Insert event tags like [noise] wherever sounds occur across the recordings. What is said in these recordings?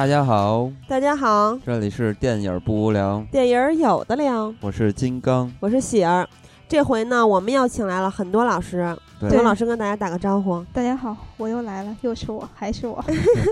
大家好，大家好，这里是电影不无聊，电影有的聊，我是金刚，我是喜儿。这回呢，我们又请来了很多老师，对。刘老师跟大家打个招呼。大家好，我又来了，又是我，还是我。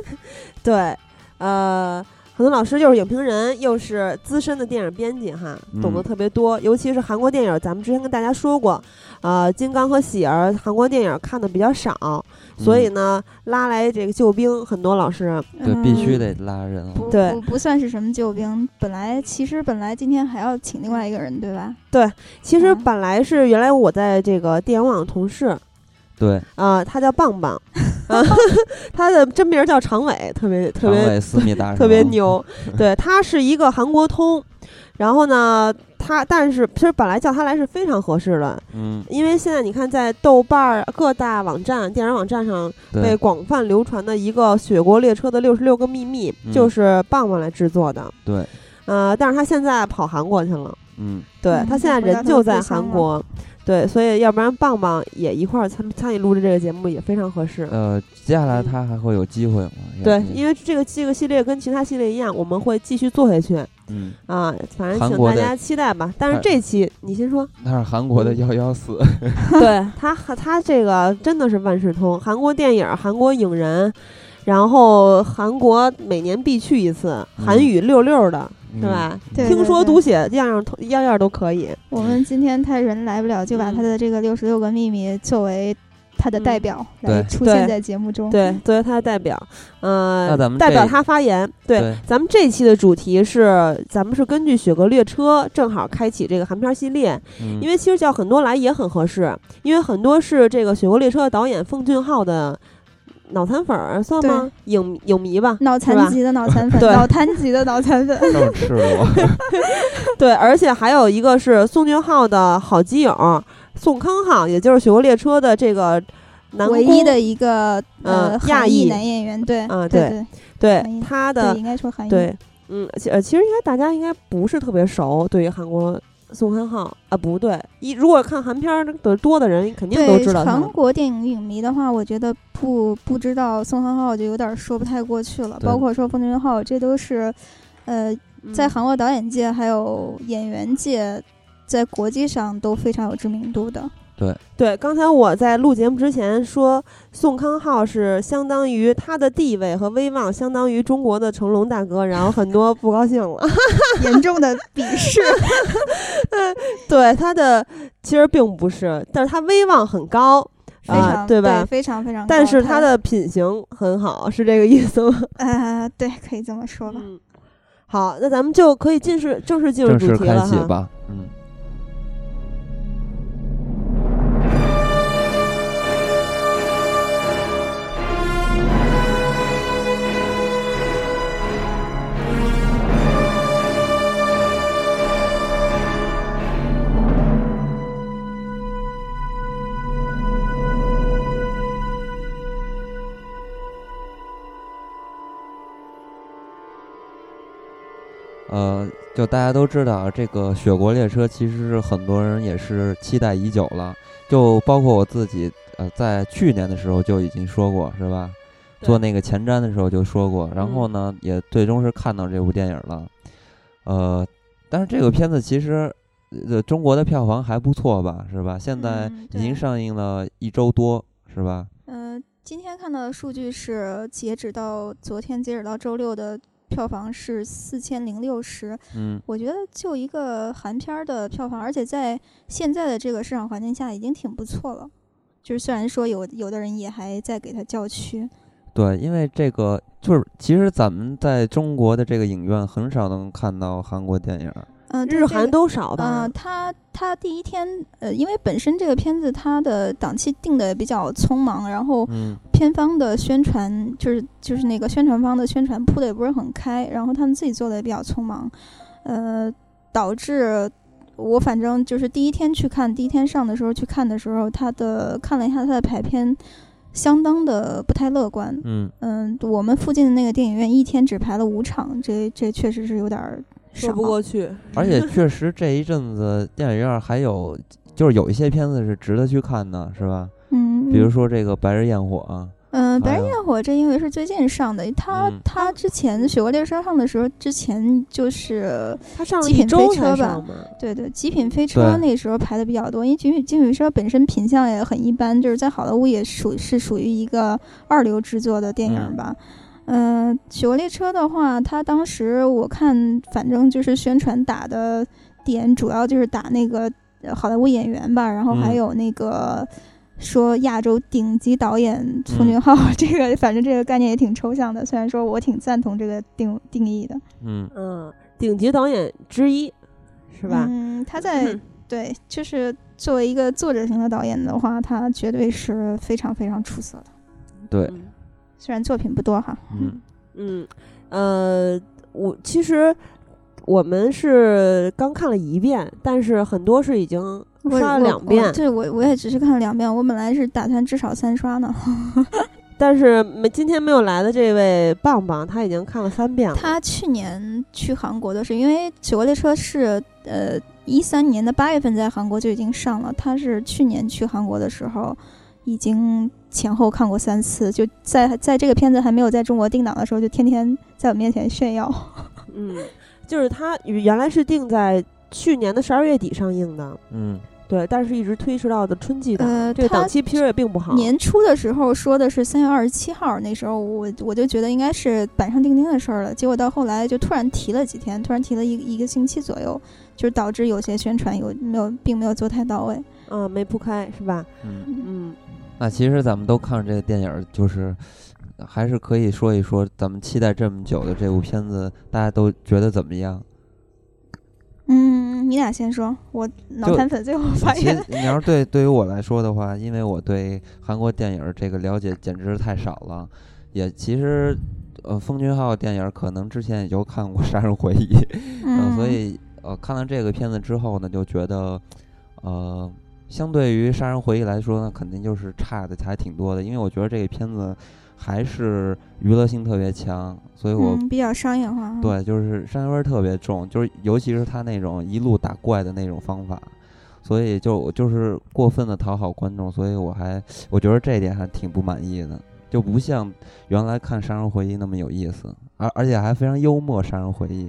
[laughs] 对，呃，很多老师又是影评人，又是资深的电影编辑，哈，懂得嗯特别多。尤其是韩国电影，咱们之前跟大家说过，呃，金刚和喜儿韩国电影看的比较少，所以呢，拉来这个救兵，很多老师。对，必须嗯得拉人了。不对不不算是什么救兵。本来其实本来今天还要请另外一个人，对吧？对其实嗯本来是原来我在这个电影网的同事，对，啊、他叫棒棒，[laughs] 啊，他的真名叫常伟，特别特别长尾思密达特别，牛。[laughs] 对他是一个韩国通，然后呢，他但是其实本来叫他来是非常合适的，嗯，因为现在你看在豆瓣儿各大网站、电影网站上被，广泛流传的一个《雪国列车的六十六个秘密》，嗯就是棒棒来制作的。对，呃，但是他现在跑韩国去了，嗯，对、嗯他现在人就在韩国。对，所以要不然棒棒也一块儿参参与录制这个节目也非常合适。呃，接下来他还会有机会吗？对，因为这个这个系列跟其他系列一样，我们会继续做下去嗯，啊，反正请大家期待吧。但是这期你先说，他是韩国的嗯幺幺四，[laughs] 对他和他这个真的是万事通，韩国电影、韩国影人，然后韩国每年必去一次，韩语六六的，嗯是吧？对听说读写样样样样都可以。我们今天他人来不了，就把嗯他的这个六十六个秘密作为他的代表来出现在节目中。对，作为他的代表，呃，那咱们代表他发言。对，对。咱们这期的主题是，咱们是根据《雪国列车》正好开启这个韩片系列，嗯。因为其实叫很多来也很合适，因为很多是这个《雪国列车》的导演奉俊昊的脑残粉儿，算吗？影影迷吧。脑残级的脑残粉，对脑残级的脑残粉。[laughs] 对，而且还有一个是宋俊浩的好基友宋康昊，也就是《雪国列车》的这个唯一的一个呃亚裔男演员，对啊对对对他的对，应该说韩裔。对，嗯，其呃，其实应该大家应该不是特别熟，对于韩国宋康昊啊，不对，一如果看韩片儿的多的人，肯定都知道他韩。国电影影迷的话，我觉得不不知道宋康昊就有点说不太过去了。包括说奉俊昊，这都是，呃，在嗯韩国导演界还有演员界，在国际上都非常有知名度的。对对，刚才我在录节目之前说，宋康昊是相当于他的地位和威望相当于中国的成龙大哥，然后很多不高兴了。[laughs] 严重的鄙视。对他的其实并不是，但是他威望很高啊、对吧？非常非常。但是他的品行很好，是这个意思吗？[laughs] 呃，对，可以这么说吧。嗯，好，那咱们就可以进式正式进入主题了哈。启吧，嗯。呃，就大家都知道，啊这个《雪国列车》其实是很多人也是期待已久了，就包括我自己，呃，在去年的时候就已经说过，是吧？做那个前瞻的时候就说过，然后嗯呢，也最终是看到这部电影了。呃，但是这个片子其实，呃，中国的票房还不错吧，是吧？现在嗯已经上映了一周多，是吧？呃，今天看到的数据是，截止到昨天，截止到周六的票房是四千零六十。嗯，我觉得就一个韩片儿的票房，而且在现在的这个市场环境下，已经挺不错了。就是虽然说有有的人也还在给它叫屈，对，因为这个就是其实咱们在中国的这个影院很少能看到韩国电影。嗯、对日韩都少吧？呃，他他第一天，呃，因为本身这个片子它的档期定的比较匆忙，然后嗯片方的宣传就是就是那个宣传方的宣传铺的也不是很开，然后他们自己做的也比较匆忙，呃，导致我反正就是第一天去看，第一天上的时候去看的时候，他的看了一下他的排片，相当的不太乐观。嗯，嗯，我们附近的那个电影院一天只排了五场，这这确实是有点儿说不过去。[laughs] 而且确实这一阵子电影院还有就是有一些片子是值得去看的，是吧？嗯，比如说这个《白日焰火》啊，嗯，《白日焰火》这因为是最近上的，他嗯他之前《雪国列车》上的时候，之前就是他上了极品一周才飞车吧对对，极品飞车那时候排的比较多，因为极品极品飞车本身品相也很一般，就是在好莱坞也属是属于一个二流制作的电影嗯吧。嗯、呃，雪国列车的话，它当时我看，反正就是宣传打的点，主要就是打那个呃好莱坞演员吧，然后还嗯有那个。说亚洲顶级导演奉嗯俊浩，这个反正这个概念也挺抽象的。虽然说我挺赞同这个定定义的，嗯嗯，顶级导演之一，是吧？嗯，他在嗯对，就是作为一个作者型的导演的话，他绝对是非常非常出色的。对，嗯虽然作品不多哈，嗯嗯，呃，我其实我们是刚看了一遍，但是很多是已经我刷了两遍，对我我也只是看了两遍，我本来是打算至少三刷呢。[laughs] 但是没今天没有来的这位棒棒，他已经看了三遍了。他去年去韩国的是，因为《雪国列车》是呃一三年的八月份在韩国就已经上了，他是去年去韩国的时候已经前后看过三次，就在在这个片子还没有在中国定档的时候，就天天在我面前炫耀。[laughs] 嗯，就是他原来是定在去年的十二月底上映的，嗯对，但是一直推迟到的春季档，呃这个档期其实也并不好。年初的时候说的是三月二十七号，那时候我我就觉得应该是板上钉钉的事儿了。结果到后来就突然提了几天，突然提了一个一个星期左右，就是导致有些宣传有没有并没有做太到位。嗯，没铺开是吧？嗯，嗯，那其实咱们都看了这个电影儿，就是还是可以说一说咱们期待这么久的这部片子，大家都觉得怎么样？嗯，你俩先说，我脑残粉最后发言其实。你要是对对于我来说的话，因为我对韩国电影儿这个了解简直是太少了，也其实呃，奉俊昊电影儿可能之前也就看过《杀人回忆》嗯，所以呃，看了这个片子之后呢，就觉得呃，相对于《杀人回忆》来说呢，肯定就是差的还挺多的，因为我觉得这个片子还是娱乐性特别强，所以我嗯、比较商业化。，对，就是商业味儿特别重，就是尤其是他那种一路打怪的那种方法，所以就就是过分的讨好观众，所以我还我觉得这一点还挺不满意的，就不像原来看《杀人回忆》那么有意思，而而且还非常幽默，《杀人回忆》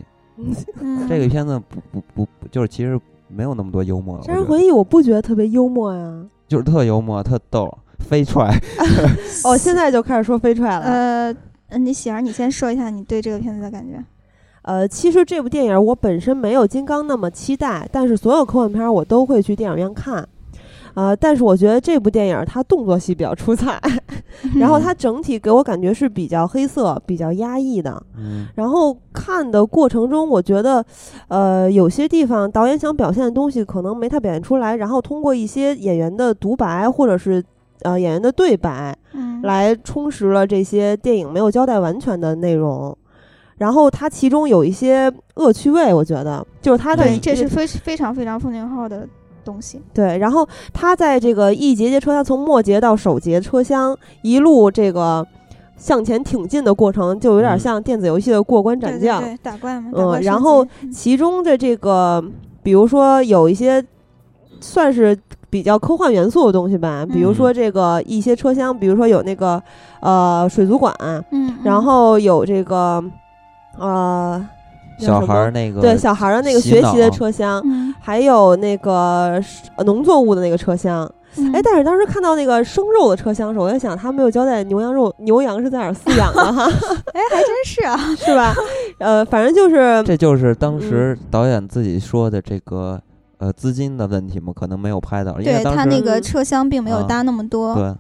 嗯，[laughs] 这个片子不不不不就是其实没有那么多幽默，《杀人回忆》我不觉得特别幽默呀。就是特幽默，特逗，[laughs] 飞踹。[laughs] 哦，现在就开始说飞踹了。呃，嗯你喜儿，你先说一下你对这个片子的感觉。呃，其实这部电影我本身没有金刚那么期待，但是所有科幻片儿我都会去电影院看。呃，但是我觉得这部电影它动作戏比较出彩，[laughs] 然后它整体给我感觉是比较黑色、比较压抑的。嗯然后看的过程中，我觉得，呃，有些地方导演想表现的东西可能没太表现出来，然后通过一些演员的独白或者是呃演员的对白，嗯，来充实了这些电影没有交代完全的内容。然后它其中有一些恶趣味，我觉得就是它的对，这是非非常非常奉俊昊的东西。对。然后它在这个一节节车厢从末节到首节车厢一路这个向前挺进的过程，就有点嗯像电子游戏的过关斩将。对对，打怪嘛。打嗯然后其中的这个，比如说有一些算是比较科幻元素的东西吧，比如嗯说这个一些车厢，比如说有那个呃水族馆，嗯，然嗯后有这个呃叫小孩儿那个对小孩儿的那个学习的车厢，嗯，还有那个呃农作物的那个车厢。嗯哎，但是当时看到那个生肉的车厢时，我在想他没有交代牛羊肉 [laughs] 牛羊是在哪儿饲养的哈，[laughs] [laughs] 哎，还真是啊。是吧？呃，反正就是这就是当嗯时导演自己说的这个呃资金的问题嘛，可能没有拍到，因为对当时他那个嗯车厢并没有啊搭那么多。对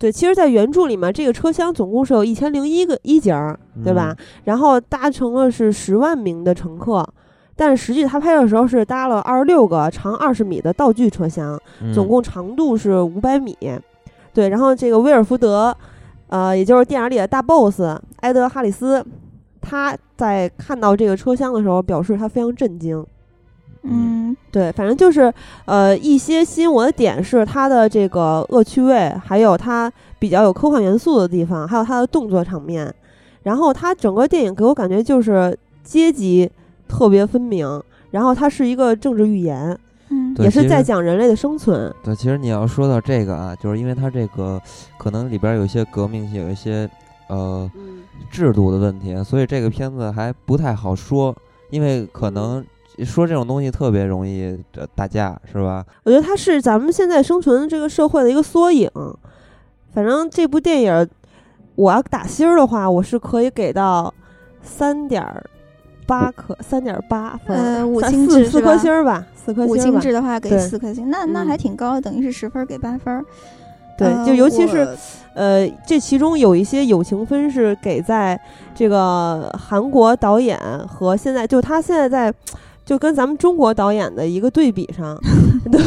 对，其实，在原著里面，这个车厢总共是有一千零一个一节儿，对吧？嗯然后搭乘了是十万名的乘客，但是实际他拍的时候是搭了二十六个长二十米的道具车厢，嗯总共长度是五百米。对，然后这个威尔福德，呃，也就是电影里的大 boss 埃德哈里斯，他在看到这个车厢的时候，表示他非常震惊。嗯对，反正就是呃一些吸引我的点是它的这个恶趣味，还有它比较有科幻元素的地方，还有它的动作场面。然后它整个电影给我感觉就是阶级特别分明，然后它是一个政治寓言。嗯，也是在讲人类的生存。对，其实你要说到这个啊，就是因为它这个可能里边有一些革命性，有一些呃嗯，制度的问题，所以这个片子还不太好说，因为可能说这种东西特别容易呃打架，是吧？我觉得它是咱们现在生存这个社会的一个缩影。反正这部电影儿，我要打星儿的话，我是可以给到三点八颗，三点八分儿，呃五三星四四颗星儿吧，四颗五星制的话给对四颗星，那那嗯还挺高，等于是十分儿给八分儿。对，呃就尤其是呃，这其中有一些友情分是给在这个韩国导演和现在就他现在在。就跟咱们中国导演的一个对比上，[laughs] 对，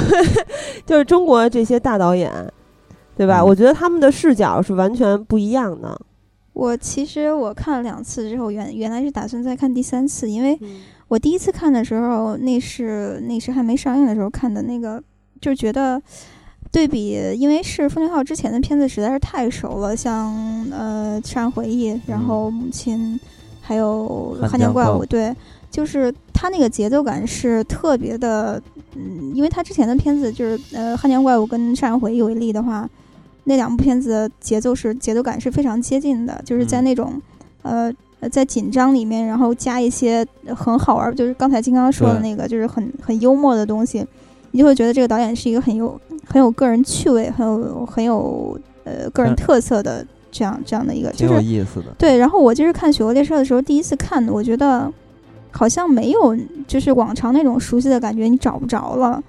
就是中国这些大导演，对吧？嗯我觉得他们的视角是完全不一样的。我其实我看了两次之后，原原来是打算再看第三次，因为嗯我第一次看的时候，那是那是还没上映的时候看的那个，就觉得对比，因为是奉俊昊之前的片子实在是太熟了，像呃《杀人回忆》，然后《母亲》，还有《汉江怪物对，就是他那个节奏感是特别的，嗯，因为他之前的片子就是呃《汉江怪物》跟《杀人回忆》为例的话，那两部片子的节奏是节奏感是非常接近的，就是在嗯那种、呃呃在紧张里面，然后加一些很好玩儿，就是刚才金刚说的那个，就是很很幽默的东西，你就会觉得这个导演是一个很有很有个人趣味、很有很有呃个人嗯特色的这样这样的一个，挺有就是意思的。对。然后我就是看《雪国列车》的时候，第一次看，我觉得好像没有就是往常那种熟悉的感觉，你找不着了。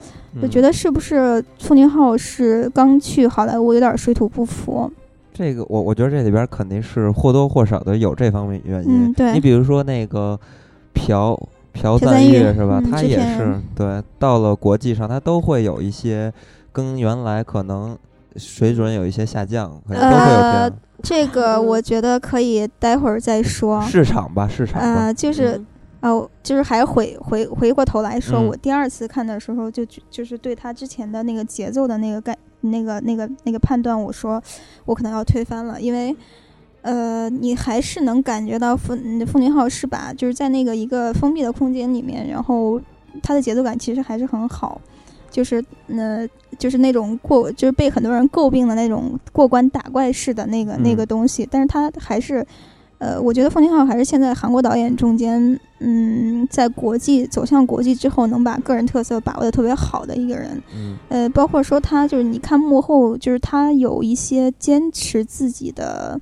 我觉嗯得是不是苏宁浩是刚去好莱坞，有点水土不服？这个我我觉得这里边肯定是或多或少的有这方面原因。嗯对你比如说那个朴朴赞朴赞郁郁是吧？嗯他也是对，到了国际上他都会有一些跟原来可能水准有一些下降，可能都会有这呃。这个嗯我觉得可以待会儿再说。市场吧，市场吧。呃，就是嗯哦，就是还回回回过头来说，嗯。我第二次看的时候就觉就是对他之前的那个节奏的那个概那个那个那个判断，我说我可能要推翻了，因为呃，你还是能感觉到奉嗯奉俊浩是把就是在那个一个封闭的空间里面，然后他的节奏感其实还是很好。就是，呃，就是那种过，就是被很多人诟病的那种过关打怪式的那个、那个嗯东西，但是他还是，呃，我觉得奉俊昊还是现在韩国导演中间，嗯，在国际走向国际之后，能把个人特色把握的特别好的一个人。嗯呃，包括说他就是你看幕后，就是他有一些坚持自己的，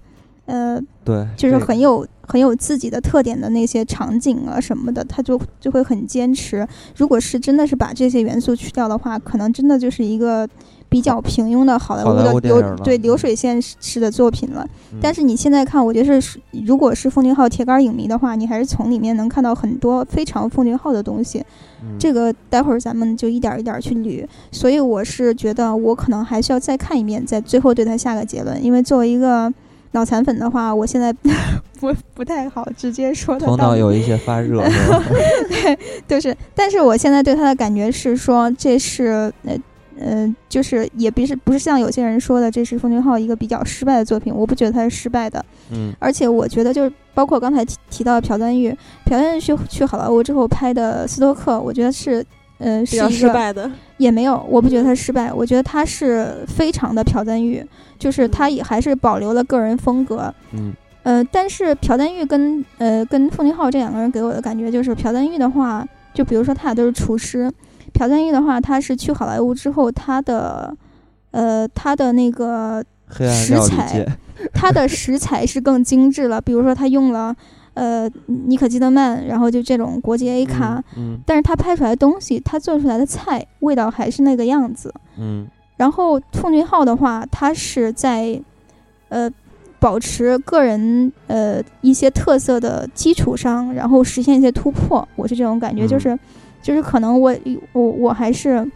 呃，对，就是很有很有自己的特点的那些场景啊什么的，他就就会很坚持。如果是真的是把这些元素去掉的话，可能真的就是一个比较平庸的好莱坞的流对流嗯水线式的作品了。嗯但是你现在看，我觉得是如果是奉俊昊铁杆影迷的话，你还是从里面能看到很多非常奉俊昊的东西。嗯这个待会儿咱们就一点儿一点儿去捋。所以我是觉得我可能还需要再看一遍，在最后对他下个结论。因为作为一个脑残粉的话，我现在 [laughs] 不不太好直接说他头脑有一些发热 [laughs] [laughs] 对，就是，但是我现在对他的感觉是说，这是呃呃，就是也不是不是像有些人说的，这是奉俊昊一个比较失败的作品，我不觉得他是失败的，嗯。而且我觉得就是包括刚才提提到朴赞郁，朴赞郁去去好莱坞之后拍的《斯托克》，我觉得是。呃，比较是一个失败的，也没有，我不觉得他失败，我觉得他是非常的朴赞郁，就是他也还是保留了个人风格，嗯。呃，但是朴赞郁跟呃跟奉俊昊这两个人给我的感觉就是，朴赞郁的话，就比如说他俩都是厨师，朴赞郁的话，他是去好莱坞之后，他的呃他的那个食材，他的食材是更精致了，比如说他用了呃尼可基德曼，然后就这种国际 A 咖，嗯但是他拍出来的东西，他做出来的菜味道还是那个样子。嗯然后奉俊昊的话，他是在呃保持个人呃一些特色的基础上，然后实现一些突破。我是这种感觉，嗯就是就是可能我我我还是。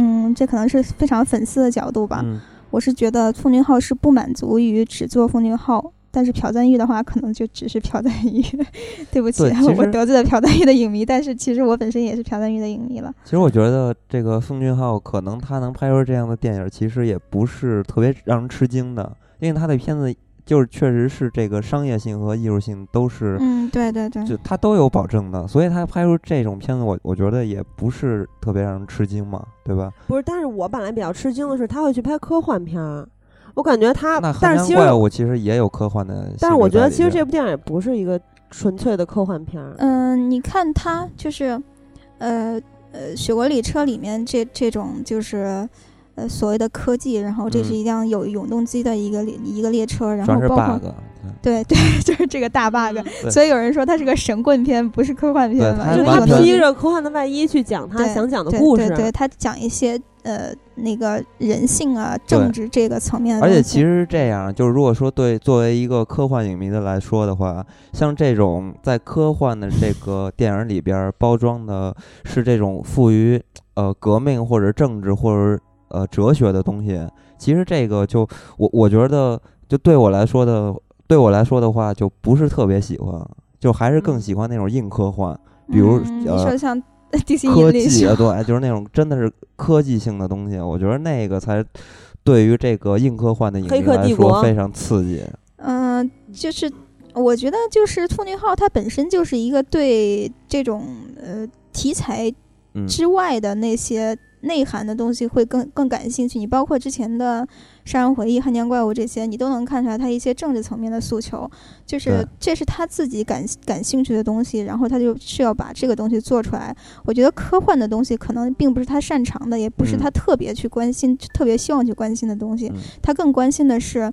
嗯，这可能是非常粉丝的角度吧。嗯我是觉得奉俊昊是不满足于只做奉俊昊，但是朴赞郁的话，可能就只是朴赞郁。[laughs] 对不起，我得罪了朴赞郁的影迷，但是其实我本身也是朴赞郁的影迷了。其实我觉得这个奉俊昊可能他能拍出这样的电影，其实也不是特别让人吃惊的，因为他的片子就是确实是这个商业性和艺术性都是，嗯，对对对，就它都有保证的，所以他拍出这种片子，我我觉得也不是特别让人吃惊嘛，对吧？不是，但是我本来比较吃惊的是他会去拍科幻片儿，我感觉他那，但是怪物其实也有科幻的但是我觉得其实这部电影也不是一个纯粹的科幻片儿。嗯，你看他就是，呃呃，雪国列车里面这这种就是。呃，所谓的科技，然后这是嗯一辆有永动机的一个列一个列车，然后包括 bug，对 [laughs] 对，就是这个大 bug，所以有人说它是个神棍片，不是科幻片嘛，对它就他因为它有完全披着科幻的外衣去讲他想讲的故事，对对，他讲一些呃那个人性啊、政治这个层面的而。且其实这样，就是如果说对作为一个科幻影迷的来说的话，像这种在科幻的这个电影里边儿包装的是这种富于呃革命或者政治或者呃哲学的东西，其实这个就我我觉得就对我来说的对我来说的话，就不是特别喜欢，就还是更嗯。喜欢那种硬科幻，比如嗯、你呃说像地心科技啊，对，就是那种真的是科技性的东西，我觉得那个才对于这个硬科幻的影黑迷来说非常刺激。嗯、就是我觉得就是《兔女号》它本身就是一个对这种呃题材嗯，之外的那些内涵的东西会更更感兴趣。你包括之前的《杀人回忆》《汉江怪物》这些，你都能看出来他一些政治层面的诉求，就是这是他自己感感兴趣的东西，然后他就是要把这个东西做出来。我觉得科幻的东西可能并不是他擅长的，也不是嗯他特别去关心、特别希望去关心的东西。嗯他更关心的是，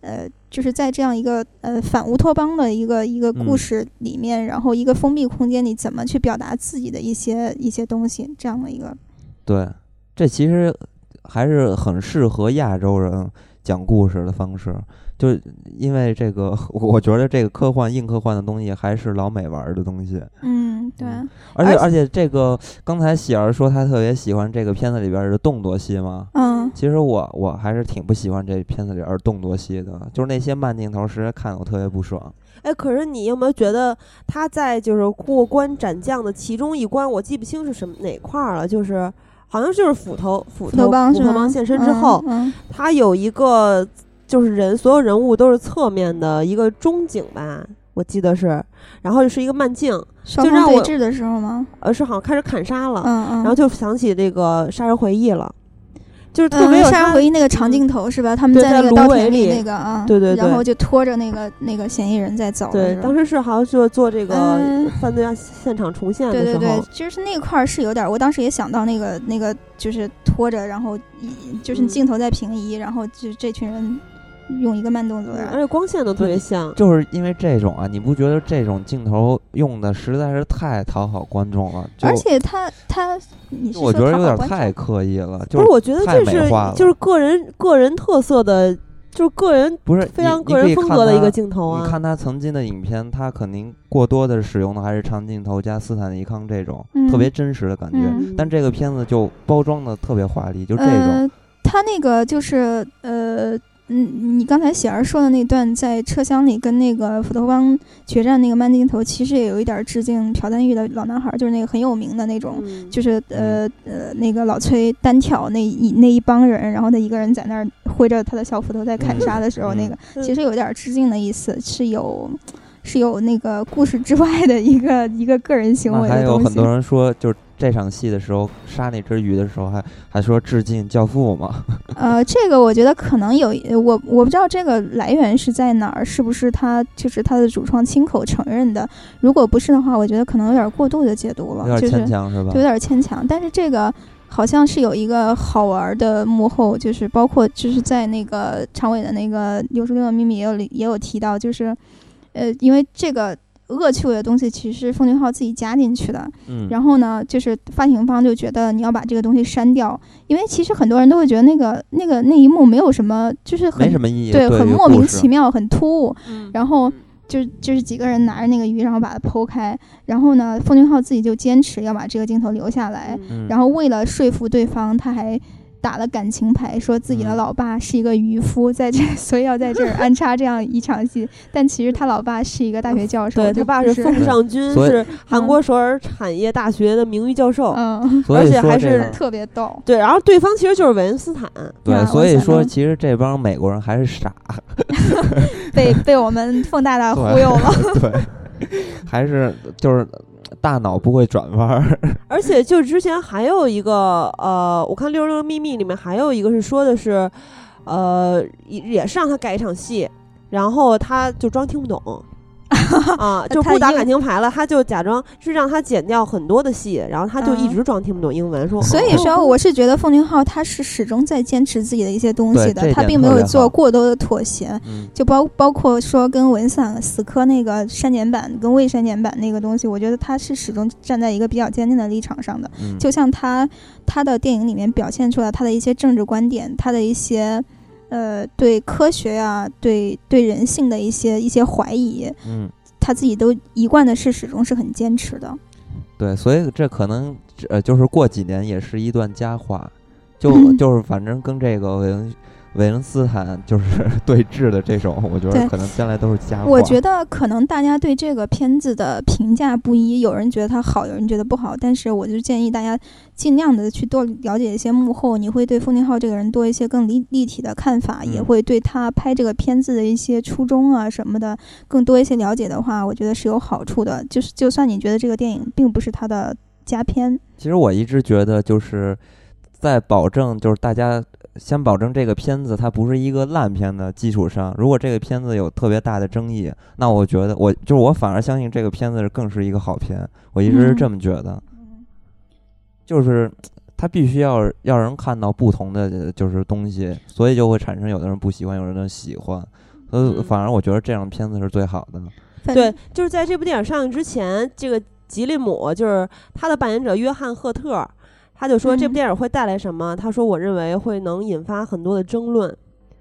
呃，就是在这样一个呃反乌托邦的一个一个故嗯事里面，然后一个封闭空间，里怎么去表达自己的一些一些东西，这样的一个，对，这其实还是很适合亚洲人讲故事的方式。就因为这个，[laughs] 我觉得这个科幻硬科幻的东西还是老美玩儿的东西。嗯，对，嗯而且而且而且这个刚才喜儿说她特别喜欢这个片子里边儿的动作戏嘛，嗯其实我我还是挺不喜欢这片子里边儿动作戏的，就是那些慢镜头，实在看得我特别不爽。哎，可是你有没有觉得他在就是过关斩将的其中一关，我记不清是什么哪块儿了，就是好像就是斧头斧斧头？斧头帮现身之后，嗯，他有一个就是人所有人物都是侧面的一个中景吧，我记得是，然后是一个慢镜，就让我对峙的时候吗？呃，是好像开始砍杀了，嗯嗯，然后就想起这个《杀人回忆》了，就是特别嗯，有他杀人回忆那个长镜头是吧？他们在那个稻田里里那个啊，对对对然后就拖着那个那个嫌疑人在走对当时是好像就做这个嗯。犯罪案现场重现的时候，对对对，就是那块儿是有点儿，我当时也想到那个那个，就是拖着，然后移就是嗯。镜头在平移，然后就这群人用一个慢动作，然后嗯而且光线都特别像。就是因为这种啊，你不觉得这种镜头用的实在是太讨好观众了？而且他他，你是我觉得有点太刻意了，就不是，我觉得这是就是个人个人特色的，就是个人不是非常个人风格的一个镜头啊。你看他曾经的影片，他肯定过多的使用的还是长镜头加斯坦尼康这种、嗯特别真实的感觉。嗯但这个片子就包装的特别华丽，就这种。呃，他那个就是呃。嗯，你刚才喜儿说的那段在车厢里跟那个斧头帮决战那个慢镜头，其实也有一点儿致敬朴赞玉的《老男孩》，就是那个很有名的那种，嗯就是呃呃那个老崔单挑那一那一帮人，然后他一个人在那儿挥着他的小斧头在砍杀的时候，嗯那个嗯其实有点儿致敬的意思，是有是有那个故事之外的一个一个个人行为的东西还有很多。人说，就是这场戏的时候杀那只鱼的时候还，还说致敬《教父》嘛。[laughs] 呃，这个我觉得可能有我我不知道这个来源是在哪儿，是不是他就是他的主创亲口承认的？如果不是的话，我觉得可能有点过度的解读了，有点就是牵强是吧就有？点牵强。但是这个好像是有一个好玩的幕后，就是包括就是在那个常委的那个《六十六的秘密》也有里也有提到，就是呃，因为这个。恶趣味的东西其实是奉俊昊自己加进去的，嗯，然后呢，就是发行方就觉得你要把这个东西删掉，因为其实很多人都会觉得那个那个那一幕没有什么，就是很没什么意义。对，对很莫名其妙，很突兀。嗯然后就就是几个人拿着那个鱼，然后把它剖开，然后呢，奉俊昊自己就坚持要把这个镜头留下来，嗯，然后为了说服对方，他还。打了感情牌，说自己的嗯老爸是一个渔夫，在这 [laughs] 所以要在这儿安插这样一场戏，但其实他老爸是一个大学教授，对他爸是是奉尚军，是韩国首尔产业大学的名誉教授。嗯，而且还是特别逗。对，然后对方其实就是韦恩斯坦。对，啊所以说其实这帮美国人还是傻，[laughs] 被被我们凤大大忽悠了。[laughs] 对，还是就是大脑不会转弯儿。[laughs] 而且就之前还有一个呃，我看《六六秘密》里面还有一个是说的是，呃，也是让他改一场戏，然后他就装听不懂。啊，就不打感情牌了，他就假装是让他剪掉很多的戏，然后他就一嗯直装听不懂英文，说。所以哦说，我是觉得奉俊昊他是始终在坚持自己的一些东西，的他并没有做过多的妥协。嗯，就包包括说跟文散死磕那个删减版跟未删减版那个东西，我觉得他是始终站在一个比较坚定的立场上的。嗯就像他他的电影里面表现出来他的一些政治观点，他的一些呃对科学呀、对对人性的一些一些怀疑，嗯，他自己都一贯的是始终是很坚持的。对，所以这可能呃，就是过几年也是一段佳话，就嗯就是反正跟这个韦恩斯坦就是 [laughs] 对峙的这种，我觉得可能将来都是佳话。我觉得可能大家对这个片子的评价不一，有人觉得它好，有人觉得不好。但是我就建议大家尽量的去多了解一些幕后，你会对奉俊昊这个人多一些更立立体的看法，也嗯会对他拍这个片子的一些初衷啊什么的更多一些了解的话，我觉得是有好处的。就是就算你觉得这个电影并不是他的佳片，其实我一直觉得就是在保证就是大家先保证这个片子它不是一个烂片的基础上，如果这个片子有特别大的争议，那我觉得我就是我反而相信这个片子是更是一个好片，我一直是这么觉得，就是。它必须要要人看到不同的就是东西，所以就会产生有的人不喜欢，有人喜欢，所以嗯反而我觉得这样的片子是最好的。反对，就是在这部电影上映之前，这个吉利姆就是他的扮演者约翰赫特，他就说这部嗯电影会带来什么？他说我认为会能引发很多的争论。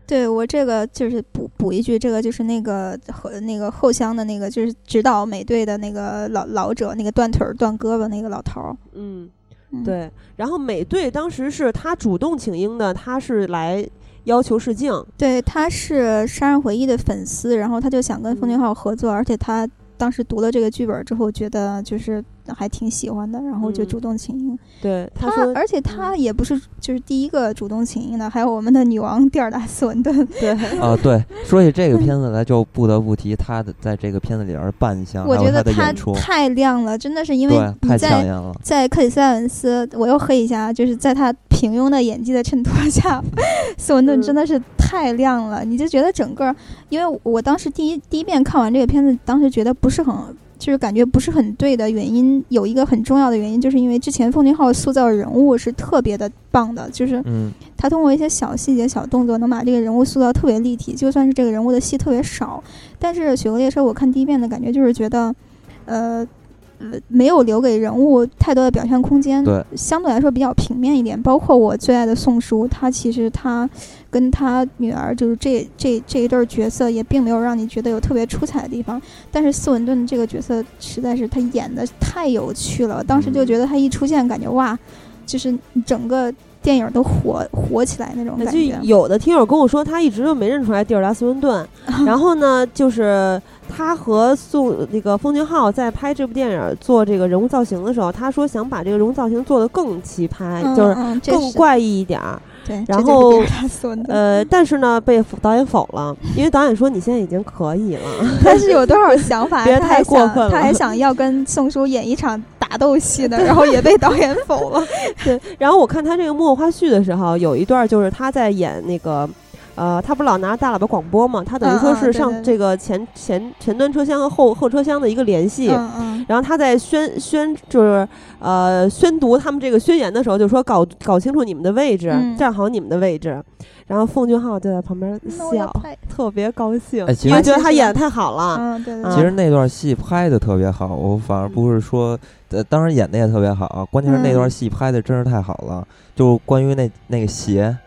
对我这个就是补补一句，这个就是那个和那个后乡的那个就是指导美队的那个老老者，那个断腿儿断胳膊那个老头儿。嗯，嗯，对。然后美队当时是他主动请缨的，他是来要求试镜。对，他是《杀人回忆》的粉丝，然后他就想跟奉俊嗯昊合作，而且他当时读了这个剧本之后，觉得就是还挺喜欢的，然后就嗯主动请缨。对，他说，而且他也不是就是第一个主动请缨的，还有我们的女王蒂尔达·斯文顿。对，[laughs] 啊，对，说起这个片子来，就不得不提他的在这个片子里边扮相，我觉得他，太亮了，真的是因为，在抢眼了。在克里斯·埃文斯，我又黑一下，就是在他平庸的演技的衬托下，[laughs] 斯文顿嗯真的是太亮了。你就觉得整个，因为我当时第一第一遍看完这个片子，当时觉得不是很，就是感觉不是很对的原因，有一个很重要的原因，就是因为之前奉俊昊塑造人物是特别的棒的，就是嗯，他通过一些小细节、小动作，能把这个人物塑造特别立体。就算是这个人物的戏特别少，但是《雪国列车》我看第一遍的感觉就是觉得，呃。呃，没有留给人物太多的表现空间，对，相对来说比较平面一点。包括我最爱的宋叔，他其实他跟他女儿就是这这这一对儿角色，也并没有让你觉得有特别出彩的地方。但是斯文顿这个角色实在是他演的太有趣了，当时就嗯觉得他一出现，感觉哇，就是整个电影都火火起来那种就感觉。有的听友跟我说，他一直都没认出来蒂尔达·斯温顿。[laughs] 然后呢，就是他和宋那个奉俊昊在拍这部电影做这个人物造型的时候，他说想把这个人物造型做得更奇葩，嗯就是更怪异一点儿。对，然后呃，但是呢，被导演否了，因为导演说你现在已经可以了。[laughs] 他是有多少想法？[laughs] 别太过分了他还想要跟宋叔演一场打斗戏的，然后也被导演否了。[laughs] 对，然后我看他这个幕后花絮的时候，有一段就是他在演那个。呃，他不是老拿着大喇叭广播嘛？他等于嗯说是上这个前前前端车厢和后后车厢的一个联系。嗯嗯，然后他在宣宣就是呃宣读他们这个宣言的时候，就说搞搞清楚你们的位置，嗯站好你们的位置。然后奉俊昊就在旁边笑，特别高兴，哎其因为实觉得他演的太好了。嗯，对对啊对。其实那段戏拍的特别好，我反而不是说，呃，当然演的也特别好，关键是那段嗯戏拍的真是太好了。就关于那那个鞋，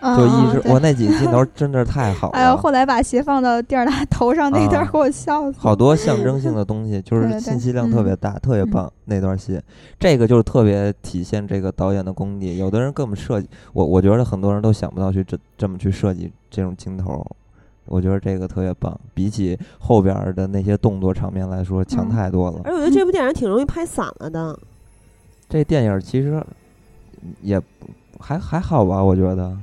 啊就一直我那几个镜头真的是太好了。哎呦，后来把鞋放到第二大头上那段给我笑死了。好多象征性 [laughs] 的东西，就是信息量特别大，特别嗯棒。那段戏，这个就是特别体现这个导演的功底。有的人根本设计，我我觉得很多人都想不到去这这么去设计这种镜头。我觉得这个特别棒，比起后边儿的那些动作场面来说，强嗯太多了。而且我觉得这部电影挺容易拍散了的。这电影其实也还还好吧，我觉得。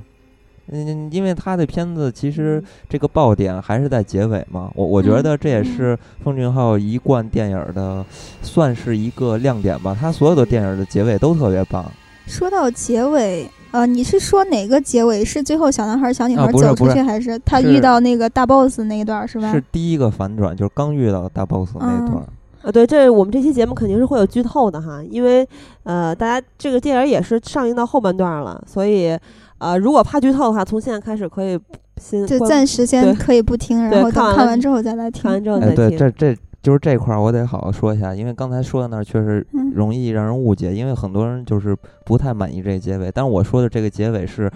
嗯，因为他的片子其实这个爆点还是在结尾嘛，我我觉嗯得这也嗯是奉俊昊一贯电影的，算是一个亮点吧。他所有的电影的结尾都特别棒，说到结尾，呃，你是说哪个结尾？是最后小男孩儿、小女孩儿啊是是走出去，还是他遇到那个大 boss 那一段儿是吧？是第一个反转，就是刚遇到大 boss 那一段儿。啊，对，这我们这期节目肯定是会有剧透的哈，因为呃，大家这个电影也是上映到后半段了，所以呃，如果怕剧透的话，从现在开始可以先关就暂时先可以不听，然后等看完看完之后再来听看。完之后哎，对，再听。这这就是这块儿我得好好说一下，因为刚才说的那儿确实嗯容易让人误解，因为很多人就是不太满意这个结尾。但是我说的这个结尾是，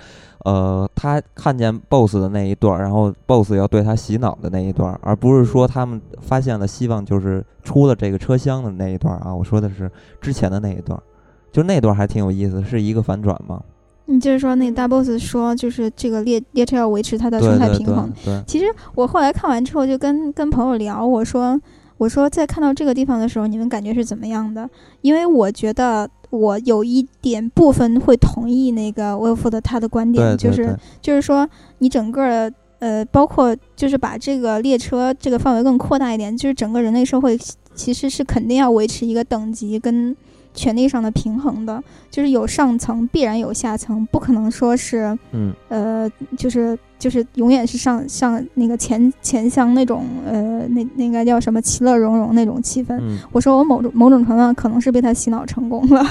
呃，他看见 BOSS 的那一段儿，然后 BOSS 要对他洗脑的那一段儿，而不是说他们发现了希望就是出了这个车厢的那一段儿啊。我说的是之前的那一段儿，就那段儿还挺有意思，是一个反转嘛。你就是说那大 boss 说，就是这个列列车要维持它的生态平衡。对对，其实我后来看完之后，就跟跟朋友聊，我说我说在看到这个地方的时候，你们感觉是怎么样的？因为我觉得我有一点部分会同意那个威尔夫的他的观点，就是就是说你整个呃，包括就是把这个列车这个范围更扩大一点，就是整个人类社会其实是肯定要维持一个等级跟权力上的平衡的，就是有上层必然有下层，不可能说是嗯呃，就是就是永远是上上那个钱钱箱那种呃，那那个叫什么其乐融融那种气氛。嗯我说我某种某种程度上可能是被他洗脑成功了，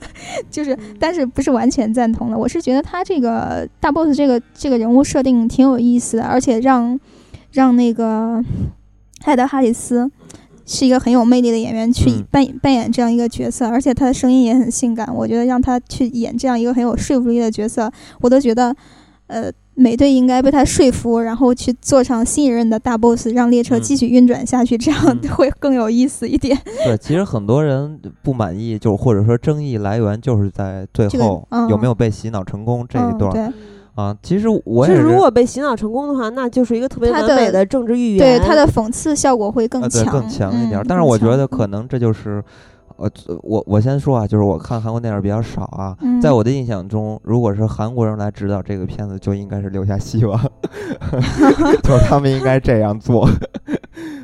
[laughs] 就是但是不是完全赞同的。我是觉得他这个大 boss 这个这个人物设定挺有意思的，而且让让那个艾德哈里斯是一个很有魅力的演员去嗯扮演、扮演这样一个角色，而且他的声音也很性感。我觉得让他去演这样一个很有说服力的角色，我都觉得呃。美队应该被他说服，然后去做上新一任的大 boss，让列车嗯继续运转下去，这样嗯 [laughs] 会更有意思一点。对，其实很多人不满意，就或者说争议来源就是在最这个后、嗯有没有被洗脑成功这一嗯，段啊。其实我也是是如果被洗脑成功的话，那就是一个特别完美的政治预言。对他的讽刺效果会更强，更强一点但是我觉得可能这就是，呃，我我先说啊，就是我看韩国电影比较少啊，嗯在我的印象中，如果是韩国人来指导这个片子，就应该是留下希望，[laughs] [laughs] 就是他们应该这样做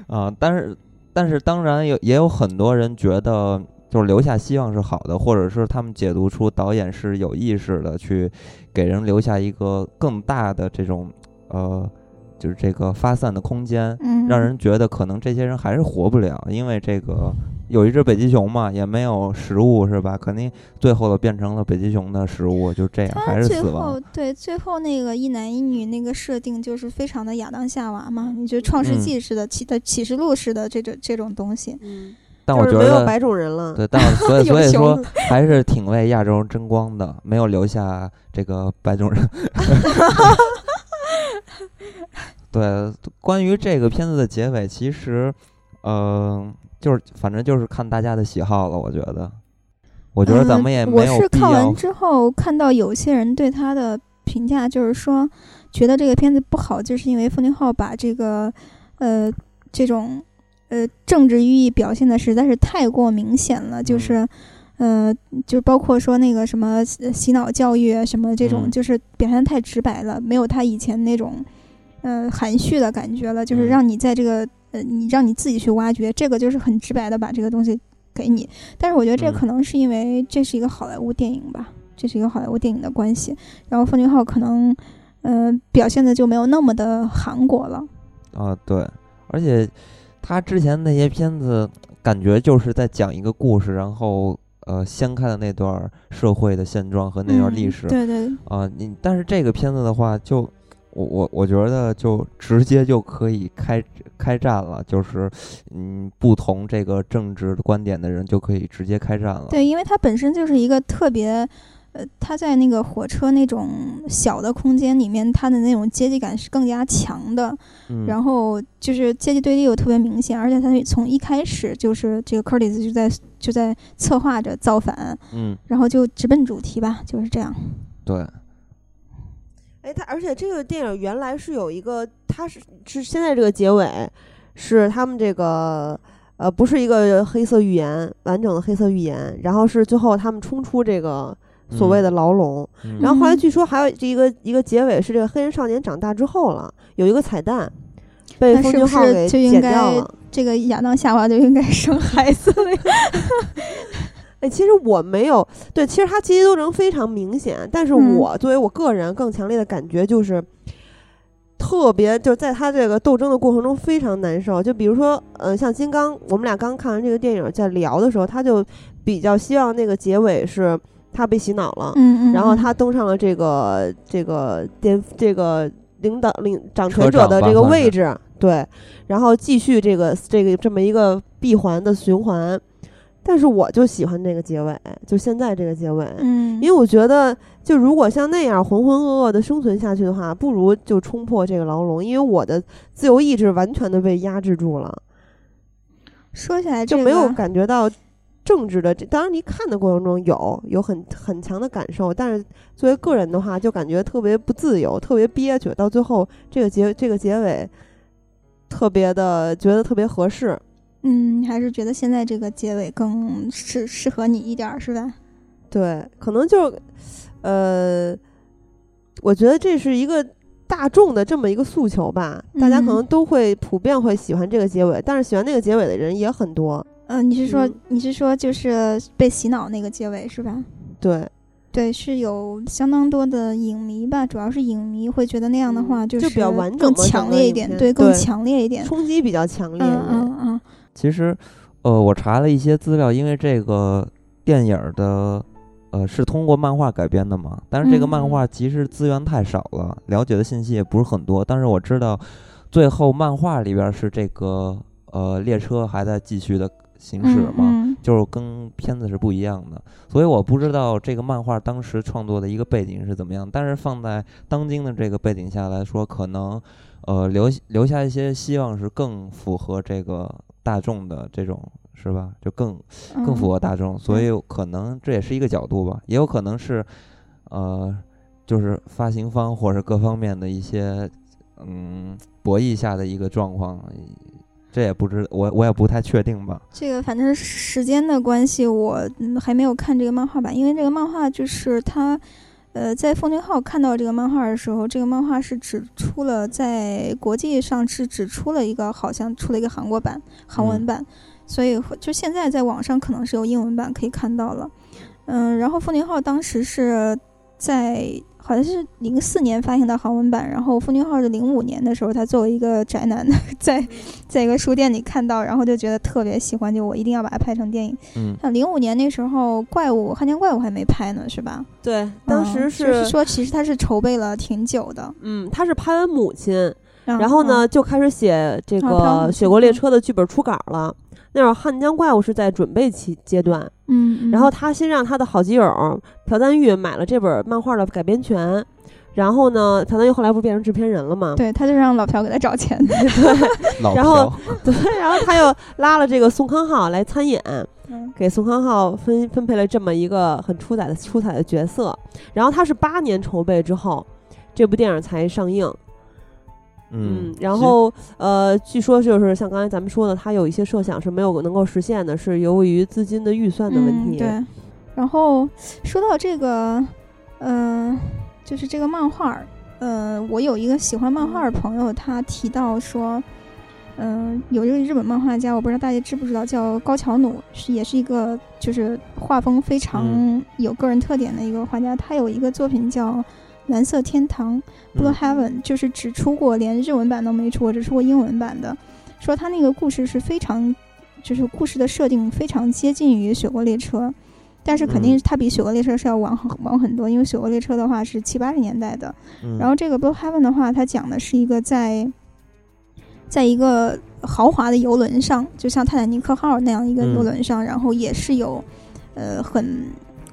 啊。但是，但是当然有也有很多人觉得。就是留下希望是好的，或者是他们解读出导演是有意识的去给人留下一个更大的这种呃，就是这个发散的空间，嗯，让人觉得可能这些人还是活不了，因为这个有一只北极熊嘛，也没有食物是吧？肯定最后的变成了北极熊的食物，就这样还是死亡后。对最后那个一男一女那个设定就是非常的亚当夏娃嘛，你觉得《创世嗯纪》似的、启的启示录似的这种这种东西，嗯，但就是没有我觉得白种人了。对，但我 [laughs] 所以有所以说还是挺为亚洲人争光的，没有留下这个白种人。[laughs] 对，关于这个片子的结尾，其实，呃，就是反正就是看大家的喜好了。我觉得，我觉得咱嗯们也我没有必要是看完。之后看到有些人对他的评价就是说，觉得这个片子不好，就是因为奉俊昊把这个呃这种呃政治寓意表现的实在是太过明显了，就嗯是。呃，就包括说那个什么洗洗脑教育啊什么这种，嗯就是表现得太直白了，没有他以前那种，呃，含蓄的感觉了。就是嗯让你在这个，呃，你让你自己去挖掘，这个就是很直白的把这个东西给你。但是我觉得这嗯可能是因为这是一个好莱坞电影吧，这是一个好莱坞电影的关系。然后奉俊昊可能，呃，表现的就没有那么的韩国了。啊，对，而且他之前那些片子，感觉就是在讲一个故事，然后呃，掀开了那段儿社会的现状和那段历嗯史。对对，啊，你但是这个片子的话，就我我我觉得就直接就可以开开战了，就是嗯，不同这个政治观点的人就可以直接开战了。对，因为它本身就是一个特别，呃，它在那个火车那种小的空间里面，他的那种阶级感是更加强的。嗯，然后就是阶级对立又特别明显，而且他从一开始就是这个 Curtis 就在就在策划着造反，嗯，然后就直奔主题吧，就是这样。对，哎，他而且这个电影原来是有一个，他是是现在这个结尾是他们这个呃不是一个黑色预言完整的黑色预言，然后是最后他们冲出这个所谓的牢笼，嗯然后后来嗯据说还有这一个一个结尾是这个黑人少年长大之后了，有一个彩蛋被奉那是不是俊浩给就应剪掉该了。这个亚当夏娃就应该 [laughs] 生孩子了呀？[laughs] 哎，其实我没有对，其实他阶级斗争非常明显，但是嗯我作为我个人更强烈的感觉就是，特别就是在他这个斗争的过程中非常难受。就比如说，呃，像金刚，我们俩刚看完这个电影在聊的时候，他就比较希望那个结尾是他被洗脑了，嗯嗯，然后嗯他登上了这个这个巅这个领导领掌权者的这个位置，对，然后继续这个这个这么一个闭环的循环。但是我就喜欢这个结尾，就现在这个结尾，嗯，因为我觉得，就如果像那样浑浑噩噩的生存下去的话，不如就冲破这个牢笼，因为我的自由意志完全的被压制住了，说起来这个就没有感觉到政治的这。当然，你看的过程中有有很很强的感受，但是作为个人的话，就感觉特别不自由，特别憋屈。到最后这个结这个结尾，特别的觉得特别合适。嗯，还是觉得现在这个结尾更适适合你一点儿，是吧？对，可能就，呃，我觉得这是一个大众的这么一个诉求吧，大家可能嗯都会普遍会喜欢这个结尾，但是喜欢那个结尾的人也很多。嗯、你是说、嗯你是说就是被洗脑那个结尾是吧？对，对，是有相当多的影迷吧，主要是影迷会觉得那样的话嗯就就是比较完整更强烈一点，对，更强烈一点。冲击比较强烈。嗯嗯嗯，其实，呃，我查了一些资料，因为这个电影儿的，呃，是通过漫画改编的嘛。但是这个嗯漫画其实资源太少了，了解的信息也不是很多。但是我知道，最后漫画里边儿是这个，呃，列车还在继续的行驶嘛，嗯就是跟片子是不一样的。所以我不知道这个漫画当时创作的一个背景是怎么样。但是放在当今的这个背景下来说，可能，呃，留留下一些希望是更符合这个大众的这种是吧？就更嗯更符合大众，所以可能这也是一个角度吧，也有可能是，呃，就是发行方或者各方面的一些嗯博弈下的一个状况，这也不知我我也不太确定吧。这个反正时间的关系，我嗯还没有看这个漫画版，因为这个漫画就是它，呃，在奉俊昊看到这个漫画的时候，这个漫画是只出了在国际上是只出了一个，好像出了一个韩国版、韩文嗯。版，所以就现在在网上可能是有英文版可以看到了，嗯，然后奉俊昊当时是在好像是零四年发行的韩文版，然后奉俊昊是零五年的时候，他作为一个宅男，[laughs] 在在一个书店里看到，然后就觉得特别喜欢，就我一定要把它拍成电影。嗯像零五年那时候，怪物汉江怪物还没拍呢，是吧？对，当嗯时就是说，其实他是筹备了挺久的。嗯，他是拍完母亲，嗯然后呢，就开始写这个《雪国列嗯车》的剧本初稿了。那会儿汉江怪物是在准备期阶段，嗯，嗯然后他先让他的好基友朴赞玉买了这本漫画的改编权，然后呢，朴赞玉后来不是变成制片人了吗？对，他就让老朴给他找钱。[laughs] 老然后朴对，然后他又拉了这个宋康昊来参演，嗯给宋康昊分分配了这么一个很出彩的出彩的角色。然后他是八年筹备之后，这部电影才上映。嗯，然后呃，据说就是像刚才咱们说的，他有一些设想是没有能够实现的，是由于资金的预算的问题。嗯。对。然后说到这个，嗯、就是这个漫画儿，呃，我有一个喜欢漫画的朋友，他提到说，嗯、有一个日本漫画家，我不知道大家知不知道，叫高桥努，是也是一个就是画风非常嗯有个人特点的一个画家。他有一个作品叫《蓝色天堂》（Blue 嗯 Heaven），就是只出过连日文版都没出过，只出过英文版的。说他那个故事是非常，就是故事的设定非常接近于《雪国列车》，但是肯定嗯。是它比《雪国列车》是要晚很晚很多，因为《雪国列车》的话是七八十年代的，嗯。然后这个《Blue Heaven》的话，它讲的是一个在，在一个豪华的游轮上，就像泰坦尼克号那样一个嗯。游轮上，然后也是有，呃，很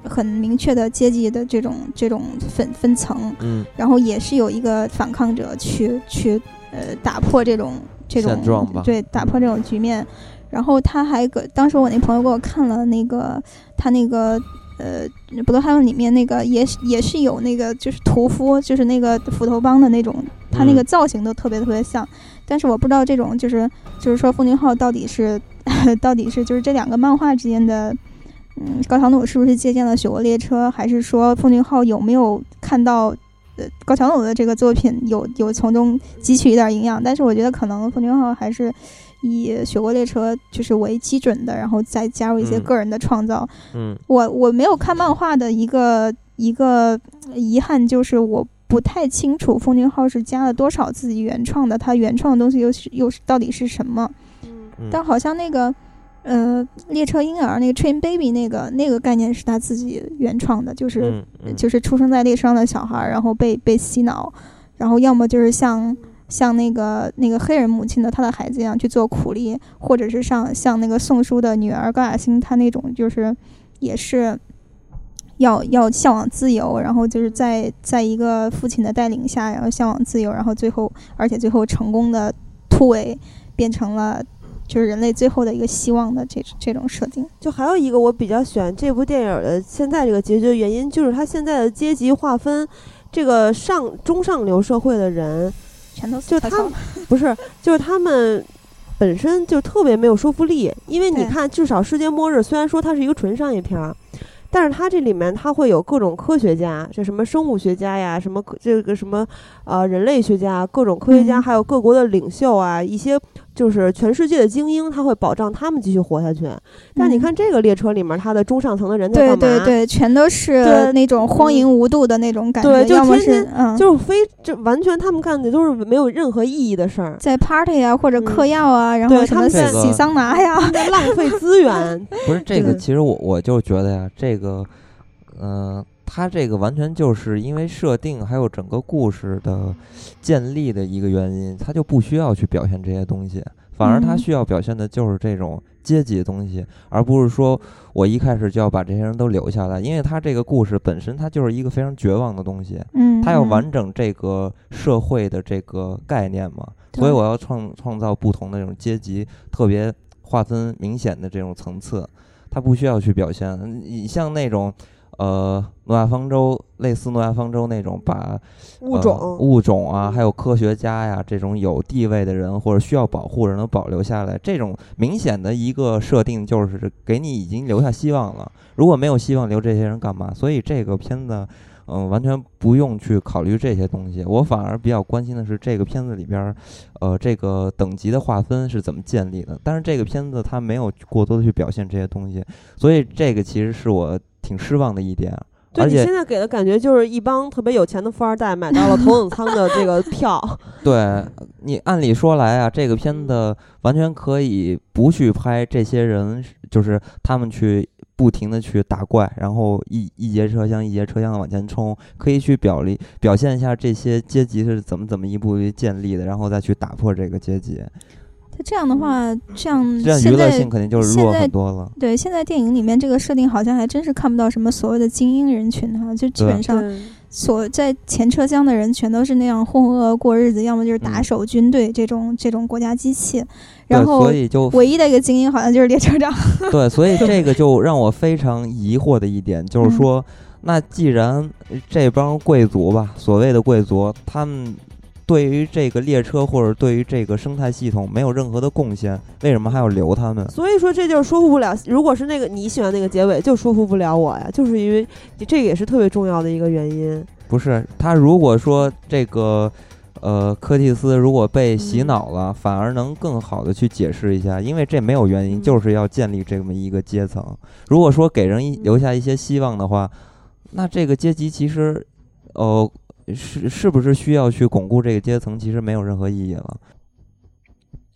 很明确的阶级的这种这种分分层，嗯，然后也是有一个反抗者去去呃打破这种这种对打破这种局面。然后他还给当时我那朋友给我看了那个他那个呃《不德海文》里面那个也是也是有那个就是屠夫，就是那个斧头帮的那种，他那个嗯造型都特别特别像。但是我不知道这种就是就是说奉俊昊到底是 [laughs] 到底是就是这两个漫画之间的。嗯，高桥努是不是借鉴了《雪国列车》，还是说奉俊昊有没有看到，呃，高桥努的这个作品有有从中汲取一点营养？但是我觉得可能奉俊昊还是以《雪国列车》就是为基准的，然后再加入一些嗯个人的创造。嗯我我没有看漫画的一个一个遗憾就是我不太清楚奉俊昊是加了多少自己原创的，他原创的东西又是又是到底是什么？嗯但好像那个，呃，列车婴儿那个 Train Baby 那个那个概念是他自己原创的，就是、嗯嗯就是出生在列车上的小孩儿，然后被被洗脑，然后要么就是像像那个那个黑人母亲的他的孩子一样去做苦力，或者是像像那个宋书的女儿高雅欣她那种就是也是。要要向往自由，然后就是在在一个父亲的带领下，然后向往自由，然后最后，而且最后成功的突围，变成了就是人类最后的一个希望的这这种设定。就还有一个我比较喜欢这部电影的现在这个结局的原因，就是它现在的阶级划分，这个上中上流社会的人，全都就他不是，就是他们本身就特别没有说服力，因为你看，至少世界末日虽然说它是一个纯商业片儿。但是它这里面它会有各种科学家，这什么生物学家呀，什么科这个什么呃人类学家，各种科学家，嗯还有各国的领袖啊，一些就是全世界的精英，他会保障他们继续活下去。但你嗯看这个列车里面，他的中上层的人在对干嘛？对对，全都是那种荒淫无度的那种感觉，对就要么天天是嗯，就是非这完全他们干的都是没有任何意义的事儿，在 party 啊或者嗯嗑药啊，然后什么对他们在洗桑拿呀，在浪费资源。[laughs] 不是这个，其实我我就觉得呀，这个，嗯、它这个完全就是因为设定还有整个故事的建立的一个原因，它就不需要去表现这些东西，反而它嗯。需要表现的就是这种阶级的东西，而不是说我一开始就要把这些人都留下来，因为它这个故事本身它就是一个非常绝望的东西，嗯，它要嗯完整这个社会的这个概念嘛，所以我要创创造不同的这种阶级，特别划分明显的这种层次，他不需要去表现。你像那种呃诺亚方舟，类似诺亚方舟那种把物种、呃、物种啊，还有科学家呀这种有地位的人或者需要保护人能保留下来，这种明显的一个设定就是给你已经留下希望了。如果没有希望，留这些人干嘛？所以这个片子。嗯，完全不用去考虑这些东西，我反而比较关心的是这个片子里边儿，呃，这个等级的划分是怎么建立的。但是这个片子它没有过多的去表现这些东西，所以这个其实是我挺失望的一点。对你现在给的感觉就是一帮特别有钱的富二代买到了头等舱的这个票，[laughs] 对你按理说来啊，这个片子完全可以不去拍这些人，就是他们去不停的去打怪，然后一一节车厢一节车厢的往前冲，可以去表里表现一下这些阶级是怎么怎么一步一步建立的，然后再去打破这个阶级，他这样的话，这样这样娱现在乐性肯定就是弱很多了。对现在电影里面这个设定好像还真是看不到什么所谓的精英人群哈，就基本上所在前车厢的人全都是那样浑浑噩噩过日子，要么就是打嗯。手、军队这种这种国家机器，对然后所以就唯一的一个精英好像就是列车长。[laughs] 对，所以这个 [laughs] 就让我非常疑惑的一点就嗯是说，那既然这帮贵族吧，所谓的贵族，他们对于这个列车或者对于这个生态系统没有任何的贡献，为什么还要留他们？所以说这就是说服不了。如果是那个你喜欢那个结尾，就说服不了我呀，就是因为这个也是特别重要的一个原因。不是他如果说这个。呃，柯蒂斯如果被洗嗯脑了，反而能更好的去解释一下，因为这没有原因，嗯就是要建立这么一个阶层。如果说给人留下一些希望的话，那这个阶级其实，呃，是是不是需要去巩固这个阶层，其实没有任何意义了。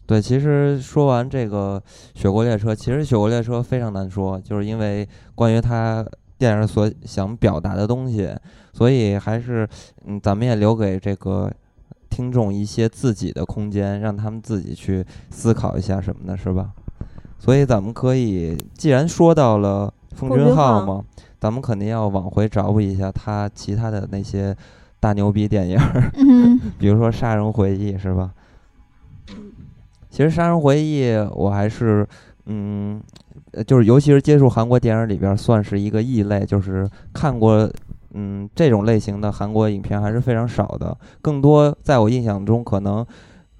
对，其实说完这个《雪国列车》，其实《雪国列车》非常难说，就是因为关于它电影所想表达的东西，所以还是嗯，咱们也留给这个听众一些自己的空间，让他们自己去思考一下什么的，是吧？所以咱们可以，既然说到了奉奉俊昊嘛，咱们肯定要往回找补一下他其他的那些大牛逼电影儿，嗯 [laughs] 比如说《杀人回忆》，是吧？其实《杀人回忆》我还是，嗯，呃就是尤其是接触韩国电影里边儿，算是一个异类，就是看过，嗯，这种类型的韩国影片还是非常少的。更多在我印象中，可能，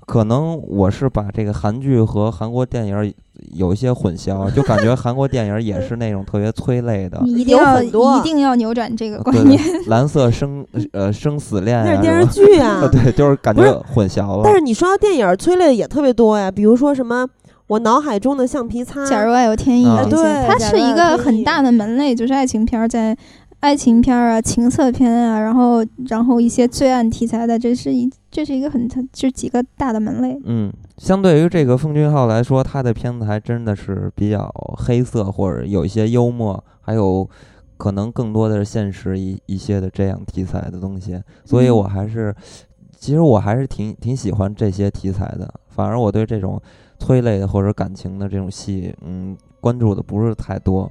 可能我是把这个韩剧和韩国电影儿有一些混淆，就感觉韩国电影儿也是那种特别催泪的。你一定要很多一定要扭转这个观念。蓝色生呃生死恋呀、那是电视剧啊啊，。对，就是感觉混淆了。但是你说到电影儿催泪的也特别多呀，比如说什么我脑海中的橡皮擦，假如爱有天意啊，对它是一个很大的门类，就是爱情片儿在。爱情片儿啊，情色片啊，然后然后一些罪案题材的，这是一这是一个很就几个大的门类。嗯，相对于这个奉俊昊来说，他的片子还真的是比较黑色，或者有一些幽默，还有可能更多的是现实一一些的这样题材的东西。所以嗯我还是，其实我还是挺挺喜欢这些题材的。反而我对这种催泪的或者感情的这种戏，嗯，关注的不是太多。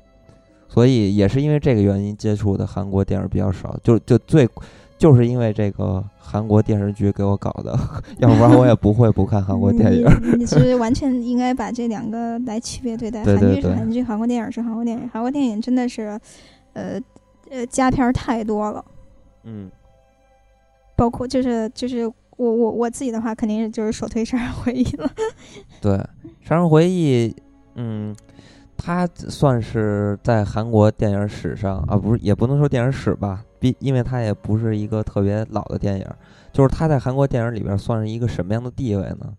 所以也是因为这个原因，接触的韩国电影比较少，就就最。就是因为这个韩国电视剧给我搞的，[laughs] 要不然我也不会不看韩国电影。你你是完全应该把这两个来区别对待。对对对韩剧是韩剧，韩国电影是韩国电影。韩国电影真的是，呃呃，佳片儿太多了，嗯，包括就是就是我我我自己的话，肯定是就是首推《杀人回忆》了。对，《杀人回忆》，嗯，它算是在韩国电影史上啊，不是也不能说电影史吧，毕因为他也不是一个特别老的电影，就是他在韩国电影里边算是一个什么样的地位呢？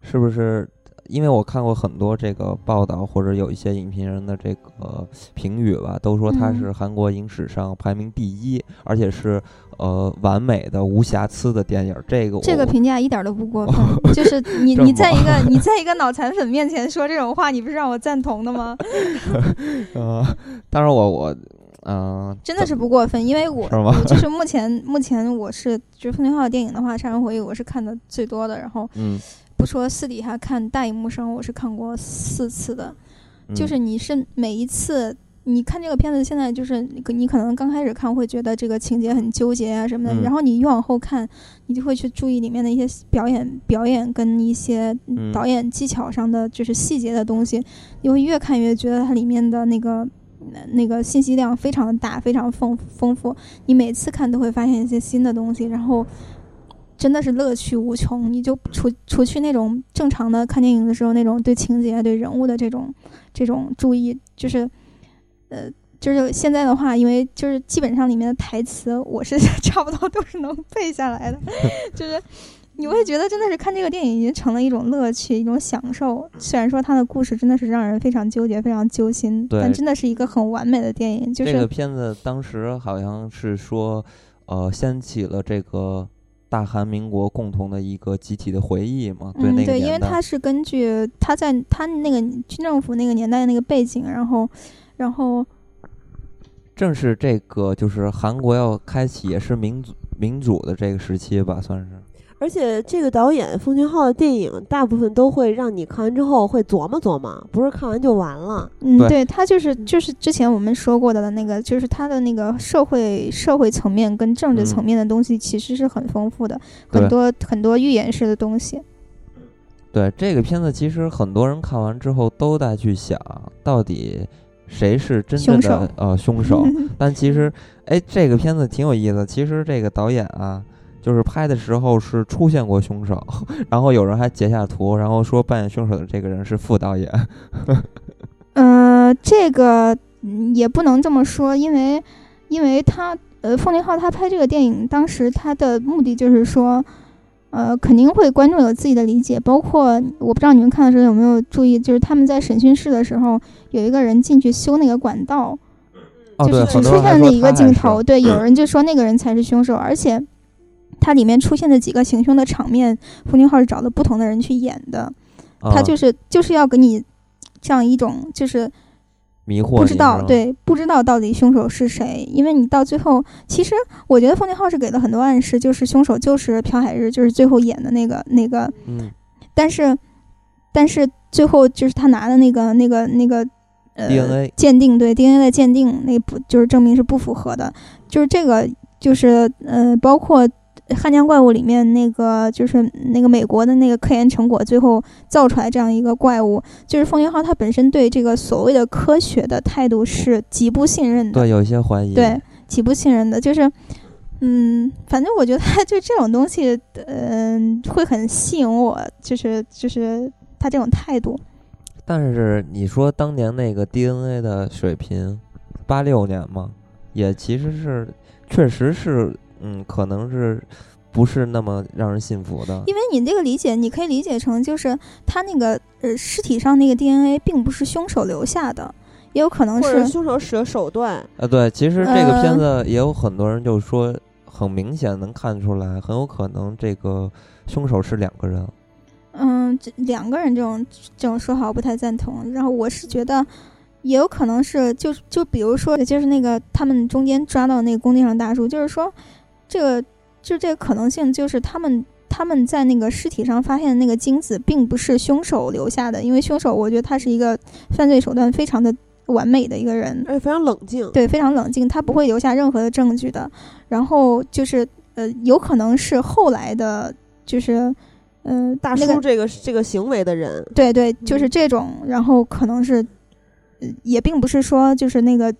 是不是？因为我看过很多这个报道，或者有一些影评人的这个评语吧，都说它嗯是韩国影史上排名第一，而且是呃完美的、无瑕疵的电影。这个我这个评价一点都不过分，[laughs] 就是你你在一个 [laughs] 你在一个脑残粉面前说这种话，你不是让我赞同的吗？[laughs] 呃，当然我我嗯、真的是不过分，因为我就是目前目前我是就是奉俊昊的电影的话，《杀人回忆》我是看的最多的，然后嗯，不说私底下看大荧幕上，我是看过四次的。嗯就是你是每一次你看这个片子，现在就是你可能刚开始看会觉得这个情节很纠结啊什么的，嗯然后你越往后看，你就会去注意里面的一些表演表演跟一些嗯导演技巧上的就是细节的东西，你会越看越觉得它里面的那个。呃那个信息量非常的大，非常丰丰富。你每次看都会发现一些新的东西，然后真的是乐趣无穷。你就除除去那种正常的看电影的时候那种对情节、对人物的这种这种注意，就是呃，就是现在的话，因为就是基本上里面的台词，我是 [laughs] 差不多都是能背下来的，[laughs] 就是。你会觉得真的是看这个电影已经成了一种乐趣，一种享受。虽然说它的故事真的是让人非常纠结、非常揪心，但真的是一个很完美的电影。就是、这个片子当时好像是说，呃，掀起了这个大韩民国共同的一个集体的回忆嘛，对嗯，那个对，因为。它是根据他在他那个军政府那个年代的那个背景，然后，然后正是这个，就是韩国要开启也是民主民主的这个时期吧，算是。而且这个导演奉俊昊的电影，大部分都会让你看完之后会琢磨琢磨，不是看完就完了。嗯，对对他就是就是之前我们说过的那个，就是他的那个社会社会层面跟政治嗯层面的东西其实是很丰富的，对很多很多预言式的东西。对这个片子，其实很多人看完之后都在去想，到底谁是真正的呃凶手。[laughs] 但其实，哎，这个片子挺有意思。其实这个导演啊，就是拍的时候是出现过凶手，[laughs] 然后有人还截下图，然后说扮演凶手的这个人是副导演。[laughs] 呃，这个嗯也不能这么说，因为因为他呃，奉俊昊他拍这个电影，当时他的目的就是说，呃，肯定会观众有自己的理解，包括我不知道你们看的时候有没有注意，就是他们在审讯室的时候，有一个人进去修那个管道，哦，就是只出现了那一个镜头，对，有人就说那个人才是凶手，而且它里面出现的几个行凶的场面，奉俊浩是找了不同的人去演的，他啊就是就是要给你这样一种就是。迷惑不知道，对，不知道到底凶手是谁，因为你到最后，其实我觉得奉俊昊是给了很多暗示，就是凶手就是朴海日，就是最后演的那个那个，嗯，但是，但是最后就是他拿的那个那个那个，呃 DNA 鉴定对 DNA 的鉴定那不就是证明是不符合的，就是这个就是呃包括。汉江怪物里面那个就是那个美国的那个科研成果，最后造出来这样一个怪物，就是风云号它本身对这个所谓的科学的态度是极不信任的，对，有一些怀疑，对，极不信任的，就是，嗯，反正我觉得就这种东西，嗯、会很吸引我，就是就是他这种态度，但是你说当年那个 DNA 的水平，八六年嘛，也其实是确实是，嗯，可能是不是那么让人信服的。因为你这个理解，你可以理解成就是他那个呃尸体上那个 DNA 并不是凶手留下的，也有可能是凶手使的手段，呃，对，其实这个片呃子也有很多人就说，很明显能看出来，很有可能这个凶手是两个人。嗯，这两个人这种这种说法我不太赞同。然后我是觉得，也有可能是就就比如说，就是那个他们中间抓到那个工地上大叔，就是说，这个就这个可能性就是他们他们在那个尸体上发现的那个精子并不是凶手留下的，因为凶手我觉得他是一个犯罪手段非常的完美的一个人，而且非常冷静。对，非常冷静，他不会留下任何的证据的。然后就是呃，有可能是后来的，就是呃，大叔这个这个行为的人，对对，就是嗯这种，然后可能是，呃也并不是说就是那个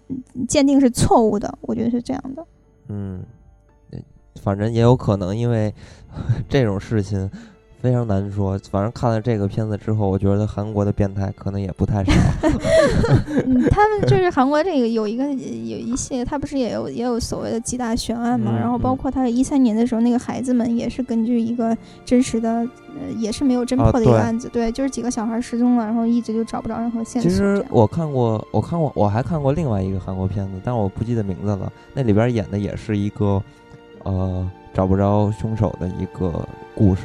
鉴定是错误的，我觉得是这样的。嗯，呃反正也有可能，因为 [laughs] 这种事情非常难说。反正看了这个片子之后，我觉得韩国的变态可能也不太少。[laughs] 嗯，他们就是韩国这个有一个有一系列，他不是也有也有所谓的几大悬案嘛？嗯然后包嗯括他一三年的时候，那个孩子们也是根据一个真实的，呃，也是没有侦啊破的一个案子，对，就是几个小孩失踪了，然后一直就找不着任何线索。其实我看过，我看过，我还看过另外一个韩国片子，但我不记得名字了。那里边演的也是一个，呃，找不着凶手的一个故事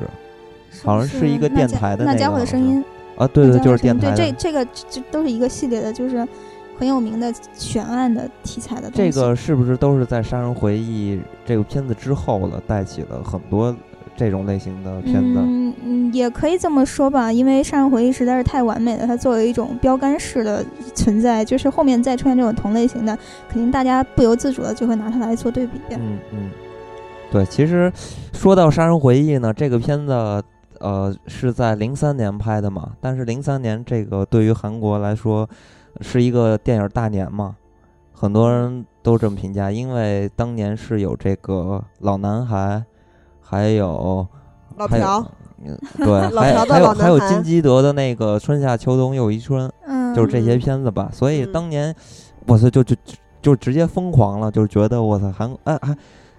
好像是一个电台的那家伙的声音，啊。对对，就是电台对。这这个这都是一个系列的，就是很有名的悬案的题材的东西。这个是不是都是在《杀人回忆》这个片子之后了，带起了很多这种类型的片子？嗯嗯，也可以这么说吧，因为《杀人回忆》实在是太完美了，它作为一种标杆式的存在，就是后面再出现这种同类型的，肯定大家不由自主的就会拿它来做对比。嗯嗯，对，其实说到《杀人回忆》呢，这个片子呃是在零三年拍的嘛，但是零三年这个对于韩国来说是一个电影大年嘛，很多人都这么评价，因为当年是有这个老男孩，还有 [laughs] 还有老朴，嗯对，老还朴的老还有还有金基德的那个春夏秋冬又一春，嗯，就是这些嗯片子吧。所以嗯当年，我操，就就就就直接疯狂了，就是觉得我操，韩哎还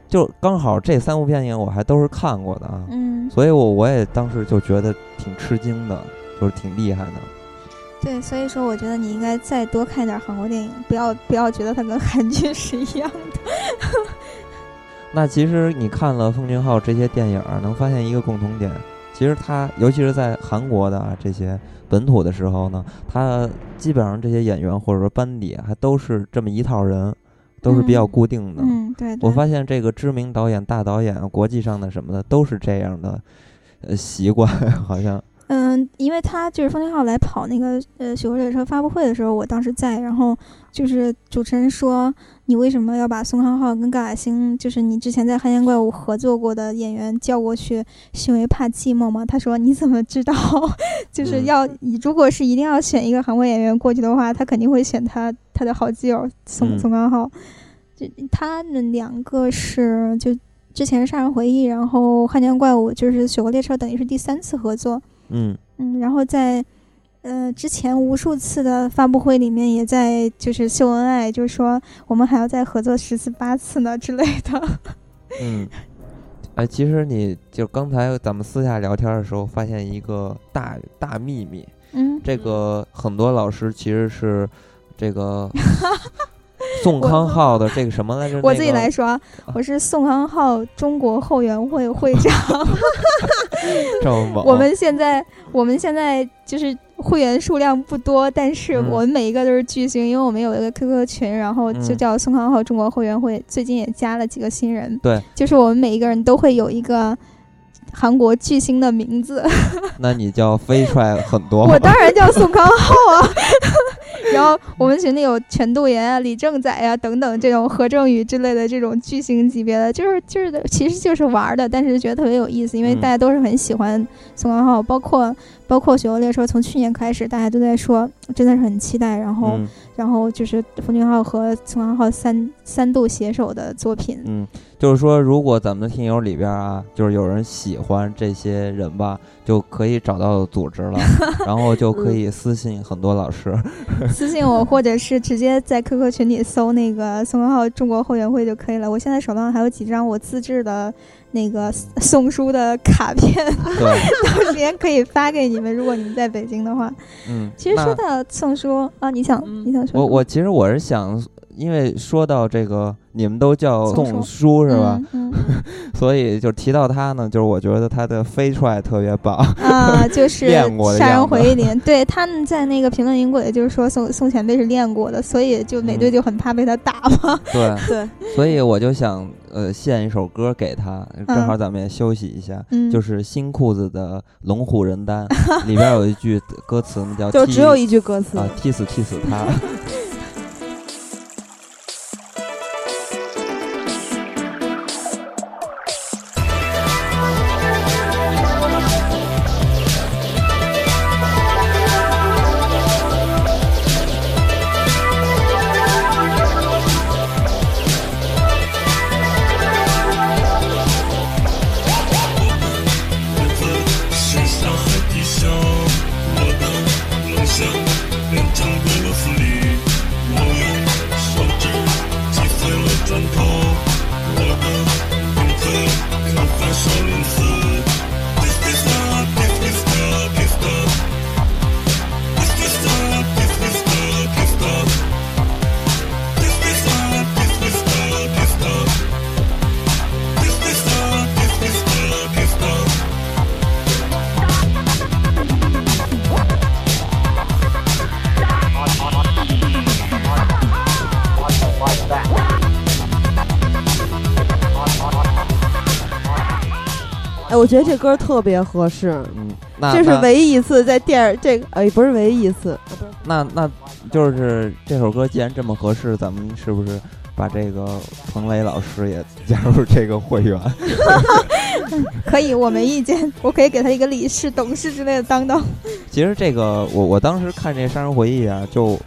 就刚好这三部电影我还都是看过的啊，嗯，所以我我也当时就觉得挺吃惊的，就是挺厉害的。对，所以说我觉得你应该再多看点韩国电影，不要不要觉得它跟韩剧是一样的。[laughs] 那其实你看了奉俊昊这些电影，能发现一个共同点，其实他尤其是在韩国的啊这些本土的时候呢，他基本上这些演员或者说班底还都是这么一套人，都是比较嗯固定的。嗯，对对。我发现这个知名导演、大导演、国际上的什么的都是这样的，呃，习惯 [laughs] 好像。嗯，因为他就是方俊昊来跑那个呃《雪国列车》发布会的时候，我当时在，然后就是主持人说，你为什么要把宋康昊跟高亚星，就是你之前在《汉奸怪物》合作过的演员叫过去，是因为怕寂寞吗？他说你怎么知道？[laughs] 就是嗯要如果是一定要选一个韩国演员过去的话，他肯定会选他他的好基友宋、嗯宋康昊。就他们两个是就之前《杀人回忆》，然后《汉奸怪物》就是《雪国列车》，等于是第三次合作。嗯，嗯，然后在呃之前无数次的发布会里面，也在就是秀恩爱，就是说我们还要再合作十次八次呢之类的。嗯，[laughs] 哎，其实你就刚才咱们私下聊天的时候，发现一个大大秘密，嗯，这个很多老师其实是这个 [laughs] [laughs] 宋康昊的这个什么来着？我自己来说，啊我是宋康昊中国后援会会长。[laughs] 这么猛。我们现在我们现在就是会员数量不多，但是嗯我们每一个都是巨星，因为我们有一个 QQ 群，然后就嗯叫宋康昊中国后援会，最近也加了几个新人。对，就是我们每一个人都会有一个韩国巨星的名字。[laughs] 那你叫飞出来很多我当然叫宋康昊啊，然后我们群里有全度妍啊、李正宰啊、等等这种何正宇之类的这种巨星级别的，就是就是其实就是玩的，但是觉得特别有意思，因为嗯大家都是很喜欢宋康昊，包括包括《雪国列车》，从去年开始大家都在说，真的是很期待。然后、嗯然后就是冯俊浩和宋康昊三三度携手的作品。嗯，就是说，如果咱们的听友里边啊，就是有人喜欢这些人吧，就可以找到组织了，[laughs] 然后就可以私信很多老师。[laughs] 私信我，或者是直接在 QQ 群里搜那个宋康昊中国后援会就可以了。我现在手上还有几张我自制的那个 [laughs] 送书的卡片，到时间可以发给你们。如果你们在北京的话，嗯，其实说到送书啊，你想嗯你想说什么我我其实我是想，因为说到这个，你们都叫宋书书是吧？？嗯 [laughs] 所以就提到他呢，就是我觉得他的飞踹特别棒。嗯啊，[laughs] 就是练过的杀人回忆里，对他们在那个评论音轨就是说宋宋前辈是练过的，所以就美队嗯就很怕被他打嘛。对，[laughs] 对，所以我就想呃献一首歌给他，正好咱们也休息一下。嗯，就是新裤子的《龙虎人丹》里边有一句歌词呢，叫就只有一句歌词啊，踢死踢死他。我觉得这歌特别合适，嗯，那这是唯一一次在电影这个哎不是唯一一次，那那就是这首歌既然这么合适，咱们是不是把这个彭磊老师也加入这个会员？[laughs] 可以，我没意见，我可以给他一个理事、董事之类的当当。[laughs] 其实这个我我当时看这《杀人回忆》啊，就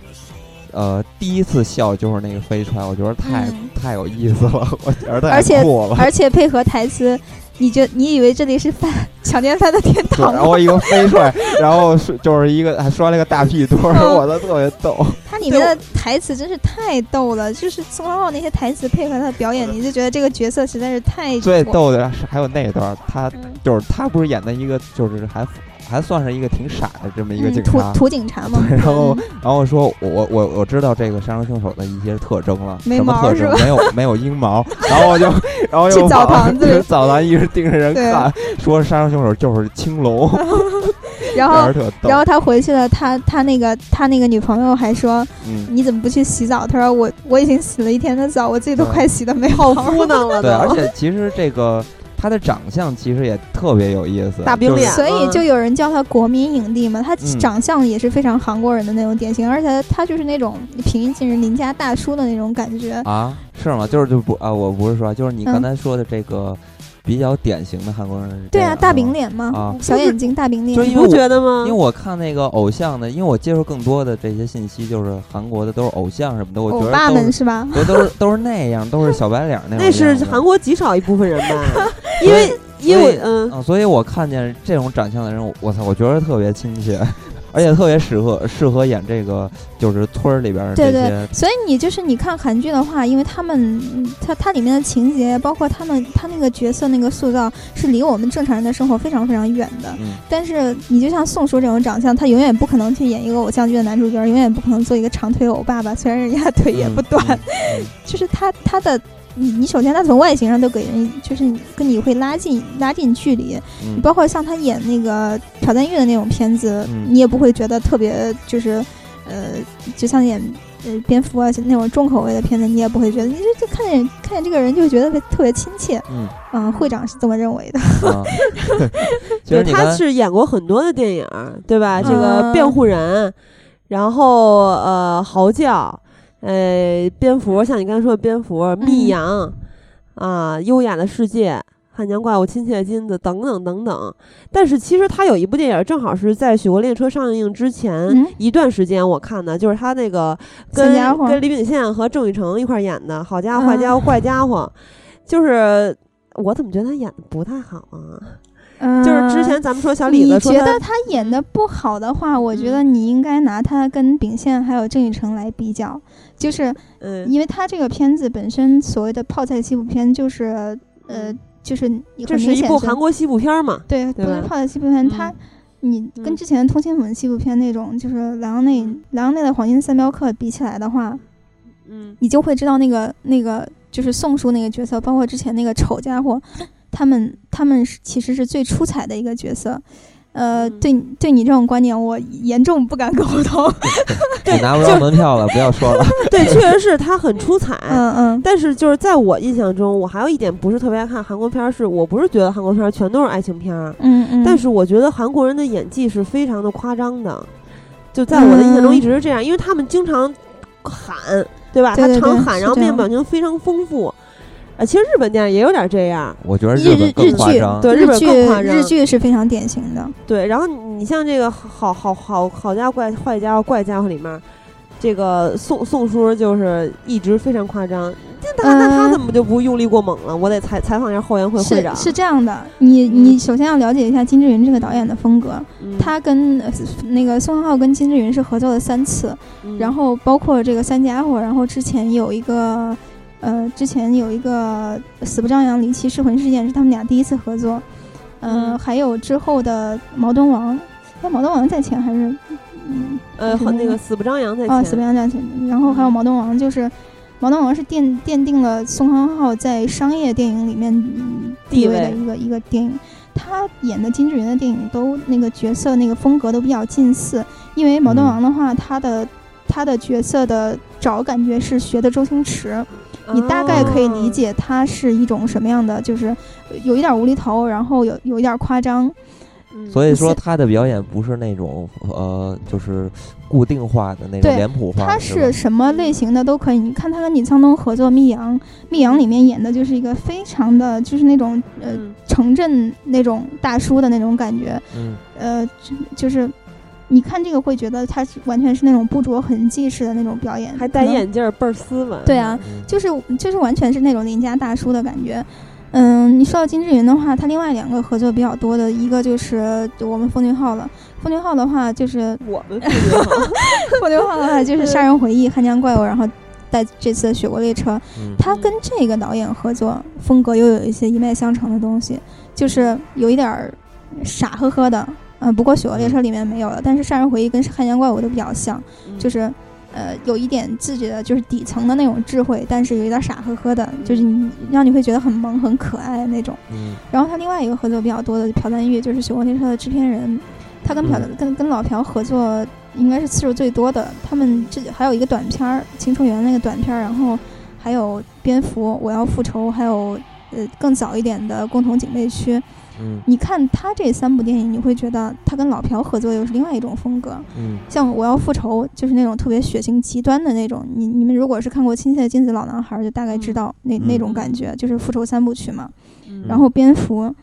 呃第一次笑就是那个飞船，我觉得太、嗯太有意思了，我觉得太而且酷了。而且配合台词，你觉你以为这里是饭强奸犯的天，堂？然后一个飞出来，然后是就是一个还摔了个大屁墩儿，嗯。我都特别逗。它里面的台词真是太逗了，就是宋康昊那些台词配合他的表演，你就觉得这个角色实在是太最逗的是还有那段，他嗯。就是他不是演的一个就是还还算是一个挺傻的这么一个嗯警察，土土警察嘛，然后嗯。然后说我我我知道这个杀人凶手的一些特征了，没什么特？征没有没有阴毛，然后我就然后又 [laughs] 去澡堂子。里 [laughs] 澡堂一直盯着人看，说杀人凶手就是青龙，[laughs] 然后。然后他回去了，他他那个他那个女朋友还说嗯，你怎么不去洗澡？他说我我已经洗了一天的澡，我自己都快洗的没好毛敷弄了对，而。且其实这个他的长相其实也特别有意思，就是大饼脸所以就有人叫他国民影帝嘛，他嗯长相也是非常韩国人的那种典型，而且他就是那种平易近人、邻家大叔的那种感觉。啊，是吗？就是就不啊，我不是说，就是你嗯刚才说的这个比较典型的韩国人对啊，大饼脸嘛，啊小眼睛、大饼脸。你不觉得吗？因为我看那个偶像的，因为我接触更多的这些信息，就是韩国的都是偶像什么的，我觉得都是们是吧？[laughs] 都都是都是那样，都是 [laughs] 小白脸那种那是韩国极少一部分人吧，[laughs] 因为因为嗯，嗯，所以我看见这种长相的人，我我操，我觉得特别亲切，而且特别适合适合演这个就是村儿里边儿对对，所以你就是你看韩剧的话，因为他们嗯它它里面的情节，包括他们他那个角色那个塑造，是离我们正常人的生活非常非常远的。嗯但是你就像宋叔这种长相，他永远不可能去演一个偶像剧的男主角，永远不可能做一个长腿欧巴吧。虽然人家腿也不短，嗯嗯 [laughs] 就是他他的。你你首先他从外形上都给人就是跟你会拉近拉近距离，嗯你包括像他演那个朴赞玉的那种片子，嗯你也不会觉得特别就是，呃，就像演呃蝙蝠啊那种重口味的片子，你也不会觉得，你就就看见看见这个人就觉得特别特别亲切。嗯嗯，会长是这么认为的。啊，[laughs] 其实对，他刚才是演过很多的电影儿，对吧？这个嗯辩护人，然后呃嚎叫，呃蝙蝠，像你刚才说的蝙蝠、密阳啊，优雅的世界。汉江怪物、亲切的金子等等等等，但是其实他有一部电影，正好是在《雪国列车》上映之前、嗯一段时间我看的，就是他那个跟跟李秉宪和郑雨成一块儿演的《好家伙、啊坏家伙、怪家伙》，就是我怎么觉得他演的不太好啊？嗯，就是之前咱们说小李你子说他觉得他演的不好的话，我觉得你应该拿他跟秉宪还有郑雨成来比较，就是嗯因为他这个片子本身所谓的泡菜西部片，就是呃，就是很这是一部韩国西部片儿嘛？对，对不是泡菜西部片，嗯它你跟嗯之前的通心粉西部片那种，就是莱昂内莱昂内的黄金三镖客比起来的话，嗯你就会知道那个那个就是宋叔那个角色，包括之前那个丑家伙，他们他们是其实是最出彩的一个角色。呃，嗯对对你这种观点，我严重不敢苟同。[laughs] 你拿不着门票了，不要说了。[laughs] 对，确实是他很出彩。[laughs] 嗯嗯，但是就是在我印象中，我还有一点不是特别爱看韩国片儿，是我不是觉得韩国片儿全都是爱情片儿，嗯嗯，但是我觉得韩国人的演技是非常的夸张的，就在我的印象中嗯一直是这样，因为他们经常喊，对吧？对对对他常喊，然后面部表情非常丰富。啊，其实日本电影也有点这样，我觉得日本更日剧夸张。对日本剧更夸张日剧是非常典型的。对。然后你像这个好好好好家伙怪坏家伙怪家伙里面，这个宋宋叔就是一直非常夸张。那他那他嗯怎么就不用力过猛了？我得采采访一下后援会会长。是是这样的，你嗯你首先要了解一下金志云这个导演的风格。嗯他跟呃那个宋浩跟金志云是合作了三次，嗯然后包括这个三家伙，然后之前有一个，呃，之前有一个死不张扬离奇失魂事件是他们俩第一次合作，呃，嗯。还有之后的毛东王，哎，毛东王在前还是，嗯，呃，那个和那个死不张扬在啊，前死不张扬在前，然后还有毛东王，就是毛东王是奠奠定了宋康昊在商业电影里面嗯地位的一个一个电影。他演的金志云的电影都那个角色那个风格都比较近似，因为毛东嗯。王的话，他的他的角色的找感觉是学的周星驰，你大概可以理哦。解他是一种什么样的，就是有一点无厘头，然后有有一点夸张，嗯。所以说他的表演不是那种呃，就是固定化的那种对脸谱化，他是什么类型的都可以。你看他跟李沧东合作《密阳》，《密阳》里面演的就是一个非常的，就是那种呃嗯。城镇那种大叔的那种感觉，嗯。呃，就就是你看这个会觉得他是完全是那种不着痕迹式的那种表演，还戴眼镜儿，倍儿斯文。对啊，嗯就是就是完全是那种邻家大叔的感觉。嗯，你说到金志云的话，他另外两个合作比较多的，一个就是我们风俊昊了。风俊昊的话，就是我们不友好奉俊昊的话就是《[laughs] 杀人回忆》《汉江怪物》，然后带这次的《雪国列车》，嗯他跟这个导演合作，风格又有一些一脉相承的东西，就是有一点儿傻呵呵的。嗯，不过《雪国列车》里面没有了，但是《杀人回忆》跟《汉江怪物》都比较像，就是呃有一点自己的就是底层的那种智慧，但是有一点傻呵呵的，就是你让你会觉得很萌很可爱的那种。嗯然后他另外一个合作比较多的朴赞玉，就是《雪国列车》的制片人，他跟朴、嗯跟跟老朴合作应该是次数最多的。他们这还有一个短片儿《青春园》那个短片儿，然后还有蝙蝠、我要复仇，还有呃更早一点的共同警备区。嗯。你看他这三部电影，你会觉得他跟老朴合作又是另外一种风格。嗯。像《我要复仇》就是那种特别血腥极端的那种，你你们如果是看过《亲切的金子老男孩》，就大概知道那、那种感觉，就是复仇三部曲嘛。嗯。然后蝙蝠，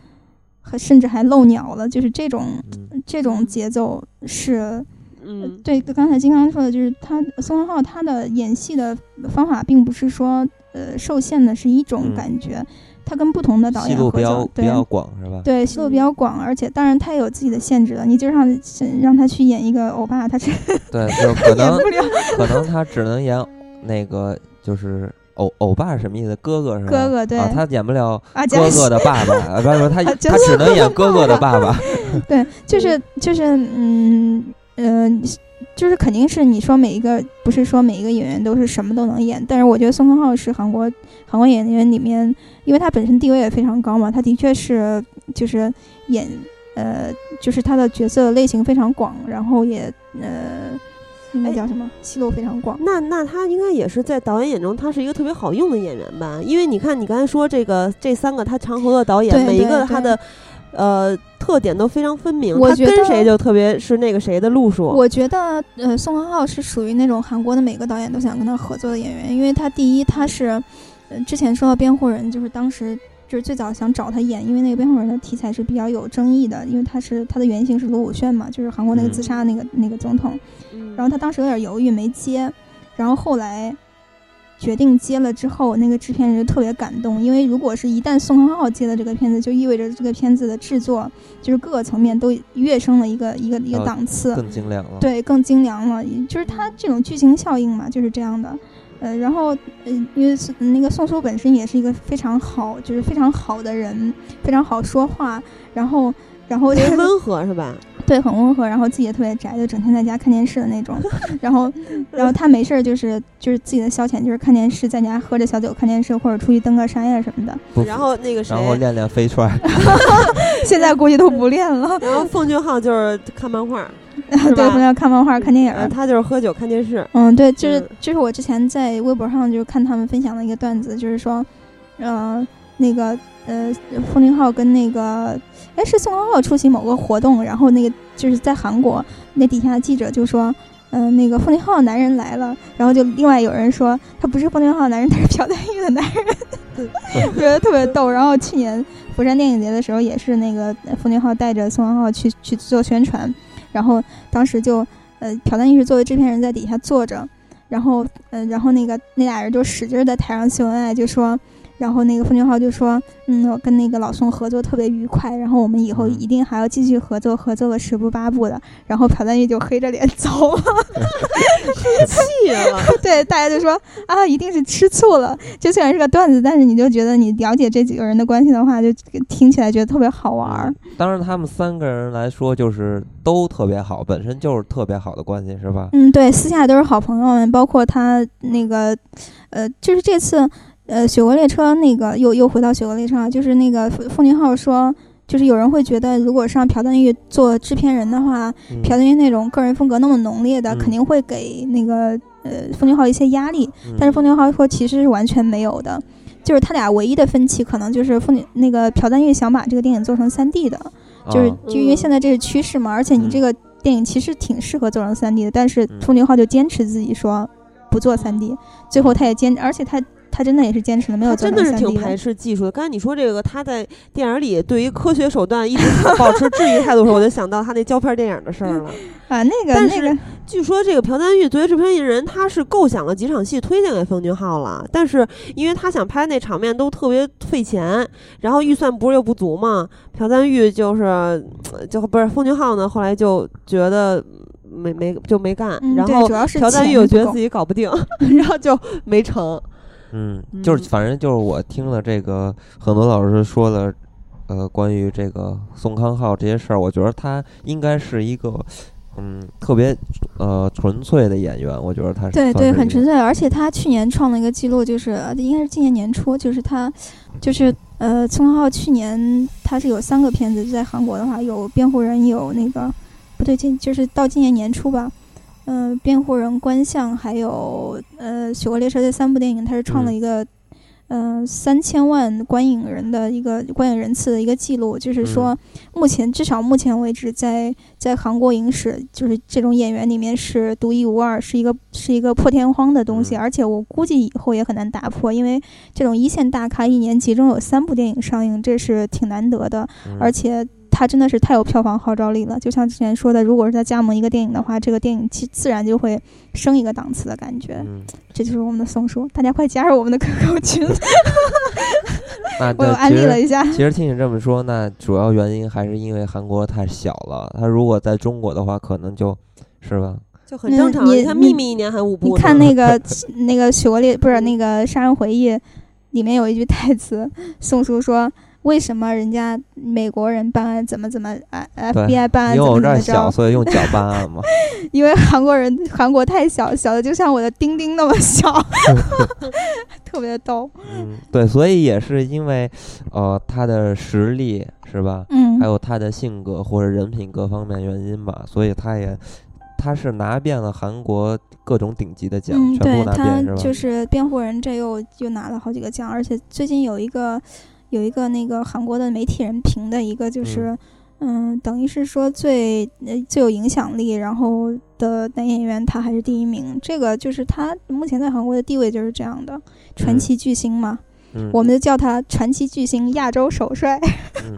和甚至还漏鸟了，就是这种嗯。这种节奏是，嗯。对刚才金刚说的，就是他宋康昊他的演戏的方法并不是说呃受限的是一种嗯。感觉，他跟不同的导戏路比较演合作，对比较广是吧？对，戏路比较广，而且当然他也有自己的限制了。你就让让他去演一个欧巴，他是对，就可能。可能他只能演那个就是欧欧巴是什么意思？哥哥是吧？哥哥对啊，他演不了啊，哥哥的爸爸，啊不是不是，他 [laughs] 啊他只能演哥哥的爸爸。[laughs] 对，就是就是嗯呃，就是肯定是你说每一个不是说每一个演员都是什么都能演，但是我觉得宋康昊是韩国韩国演员里面，因为他本身地位也非常高嘛，他的确是就是演呃就是他的角色类型非常广，然后也呃应该哎叫什么戏路非常广。那那他应该也是在导演眼中，他是一个特别好用的演员吧？因为你看，你刚才说这个这三个他常合作的导演，每一个他的呃特点都非常分明，我觉得他跟谁就特别是那个谁的路数。我觉得，呃，宋康昊是属于那种韩国的每个导演都想跟他合作的演员，因为他第一他是，呃，之前说到辩护人，就是当时就是最早想找他演，因为那个辩护人的题材是比较有争议的，因为他是他的原型是卢武铉嘛，就是韩国那个嗯。自杀那个、那个总统，嗯。然后他当时有点犹豫没接，然后后来决定接了之后，那个制片人就特别感动，因为如果是一旦宋康昊接了这个片子，就意味着这个片子的制作就是各个层面都跃升了一个一个一个哦档次，更精良了。，对，更精良了，就是它这种剧情效应嘛，就是这样的。呃，然后，呃，因为那个宋苏本身也是一个非常好，就是非常好的人，非常好说话，然后，然后特别 [laughs] 温和是吧？对，很温和，然后自己也特别宅，就整天在家看电视的那种。[laughs] 然后，然后他没事儿就是就是自己的消遣，就是看电视，在家喝着小酒看电视，或者出去登个山呀什么的。然后那个谁然，后练练飞踹，[laughs] 现在估计都不练了。[laughs] 然后奉俊昊就是看漫画，对，吧朋友看漫画、看电影他就是喝酒看电视。嗯，对，就是嗯就是我之前在微博上就是看他们分享的一个段子，就是说，呃，那个呃，奉俊昊跟那个，哎，是宋康昊出席某个活动，然后那个就是在韩国，那底下的记者就说。嗯、那个奉俊昊的男人来了，然后就另外有人说他不是奉俊昊的男人，他是朴赞玉的男人，[laughs] [laughs] 觉得特别逗。然后去年釜山电影节的时候，也是那个呃奉俊昊带着宋康昊去去做宣传，然后当时就呃，朴赞玉是作为制片人在底下坐着，然后呃，然后那个那俩人就使劲儿在台上秀恩爱，就说，然后那个奉俊昊就说，嗯，我跟那个老宋合作特别愉快，然后我们以后嗯一定还要继续合作，合作个十步八步的。然后朴赞玉就黑着脸走了，[laughs] 气了，对，大家就说啊，一定是吃醋了。就虽然是个段子，但是你就觉得你了解这几个人的关系的话，就听起来觉得特别好玩当然，他们三个人来说，就是都特别好，本身就是特别好的关系，是吧？嗯，对，私下都是好朋友们，包括他那个，呃，就是这次，呃，雪国列车那个又又回到雪国列车啊，就是那个奉奉俊昊说，就是有人会觉得，如果是让朴赞郁做制片人的话，嗯朴赞郁那种个人风格那么浓烈的，嗯肯定会给那个呃奉俊昊一些压力。嗯。但是奉俊昊说其实是完全没有的，就是他俩唯一的分歧可能就是奉俊那个朴赞郁想把这个电影做成三 D 的，就是啊就因为嗯现在这是趋势嘛，而且你嗯。这个电影其实挺适合做成三 D 的，但是嗯。奉俊昊就坚持自己说不做三 D，最后他也坚，而且他他真的也是坚持了，没有真的是挺排斥技术的。刚才你说这个，他在电影里对于科学手段一直保持质疑态度的时候，我就想到他那胶片电影的事儿了。[laughs] 啊，那个但是那个据说这个朴赞玉作为制片人，他是构想了几场戏推荐给奉俊昊了，但是因为他想拍那场面都特别费钱，然后预算不是又不足嘛，朴赞玉就是呃就不是奉俊昊呢，后来就觉得没没就没干，嗯，然后朴赞郁钱不够又觉得自己搞不定，[laughs] 然后就没成。嗯，就是嗯反正就是我听了这个很多老师说的，呃，关于这个宋康昊这些事儿，我觉得他应该是一个嗯特别呃纯粹的演员，我觉得他是对对，很纯粹。而且他去年创了一个记录，就是呃应该是今年年初，就是他，就是呃，宋康昊去年他是有三个片子，在韩国的话有《辩护人》，有那个不对，今就是到今年年初吧，嗯、辩护人》、观象，还有呃《雪国列车》这三部电影，它是创了嗯。一个。嗯，三千万观影人的一个观影人次的一个记录，就是说，目前至少目前为止在，在韩国影史，就是这种演员里面是独一无二，是一个是一个破天荒的东西，嗯。而且我估计以后也很难打破，因为这种一线大咖一年其中有三部电影上映，这是挺难得的，嗯。而且他真的是太有票房号召力了。就像之前说的，如果是他加盟一个电影的话，这个电影其自然就会升一个档次的感觉。嗯，这就是我们的宋叔，大家快加入我们的 [laughs] QQ 群，那我又那其实安利了一下。其实听你这么说，那主要原因还是因为韩国太小了。他如果在中国的话，可能就是吧，就很正常。嗯你你看《秘密》一年还五部你，看那个 [laughs] 那个《雪国列》不是那个《杀人回忆》，里面有一句台词，宋叔说：“为什么人家美国人办案怎么怎么啊，FBI 办案因为我怎么怎么这儿小，所以用脚办案嘛。[laughs] 因为韩国人韩国太小，小的就像我的丁丁那么小，[laughs] 特别逗。嗯，对，所以也是因为呃他的实力是吧？嗯还，有他的性格或者人品各方面原因吧，所以他也他是拿遍了韩国各种顶级的奖，嗯，全部拿对他遍是吧？就是辩护人，这又又拿了好几个奖，而且最近有一个有一个那个韩国的媒体人评的一个就是。嗯，等于是说最呃最有影响力，然后的男演员他还是第一名。这个就是他目前在韩国的地位就是这样的传奇巨星嘛，嗯，我们就叫他传奇巨星、亚洲首帅。[laughs] 嗯，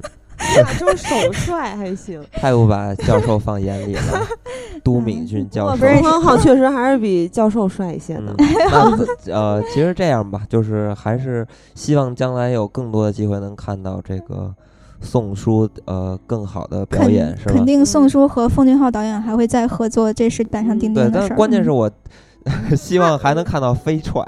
亚洲首帅还行。[laughs] 太不把教授放眼里了，[laughs] 都敏俊教授。冯浩确实还是比教授帅一些呢嗯。，那呃，其实这样吧，就是还是希望将来有更多的机会能看到这个宋书呃更好的表演，是吧肯？定宋书和奉俊昊导演还会再合作，这是板上钉，钉的事儿。但关键是嗯我 [laughs] 希望还能看到飞踹。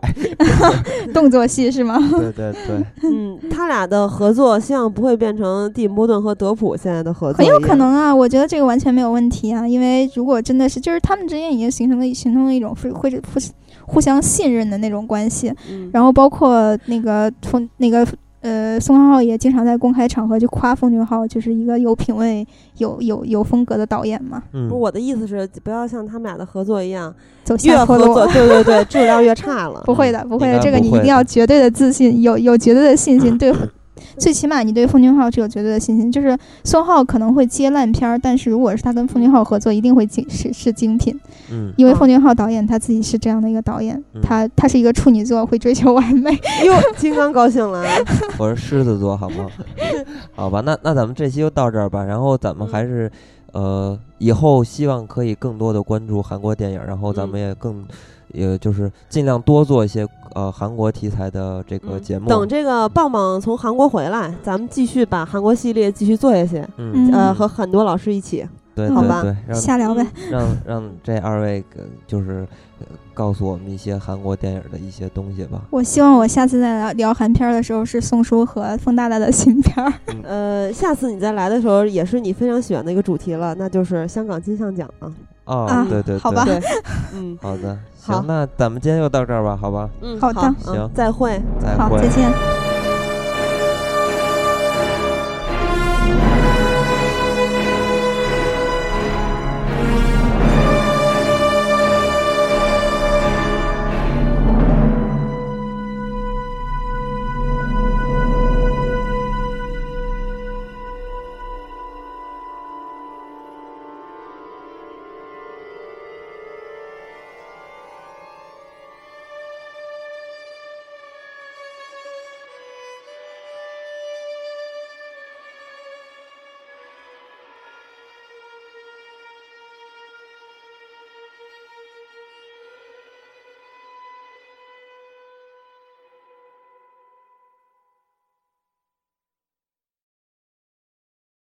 [laughs] 动作戏是吗？[laughs] 对对对，嗯，他俩的合作希望不会变成蒂姆·波顿和德普现在的合作很有，可能啊，我觉得这个完全没有问题啊，因为如果真的是，就是他们之间已经形成了形成了一种会会互互相信任的那种关系，嗯。然后包括那个从那个呃宋康昊也经常在公开场合就夸奉俊昊就是一个有品位、有有有风格的导演嘛，嗯，我的意思是，不要像他们俩的合作一样，走越合作，下坡路。[laughs] 对对对，质量越差了。不会的，不会的，这个你一定要绝对的自信，有有绝对的信心，对，[laughs] 最起码你对奉俊昊是有绝对的信心。就是宋浩可能会接烂片儿，但是如果是他跟奉俊昊合作，一定会精是是精品，嗯嗯因为奉俊昊导演他自己是这样的一个导演，嗯他他是一个处女座，会追求完美。[laughs] 哟，金刚高兴了。[laughs] 我是狮子座，好吗？[laughs] 好吧，那那咱们这期就到这儿吧。然后咱们还是，呃，以后希望可以更多的关注韩国电影，然后咱们也更，也就是尽量多做一些呃韩国题材的这个嗯节目。等这个棒棒从韩国回来，咱们继续把韩国系列继续做下去。嗯，嗯呃，和很多老师一起。对好吧对对，让瞎聊呗，让让这二位呃就是呃告诉我们一些韩国电影的一些东西吧。我希望我下次再聊聊韩片儿的时候是宋叔和冯大大的新片儿。呃，下次你再来的时候，也是你非常喜欢的一个主题了，那就是香港金像奖啊。哦，啊对对对，好吧，嗯好的，好行，那咱们今天就到这儿吧，好吧，嗯，好的嗯行再会。再好，会再。见。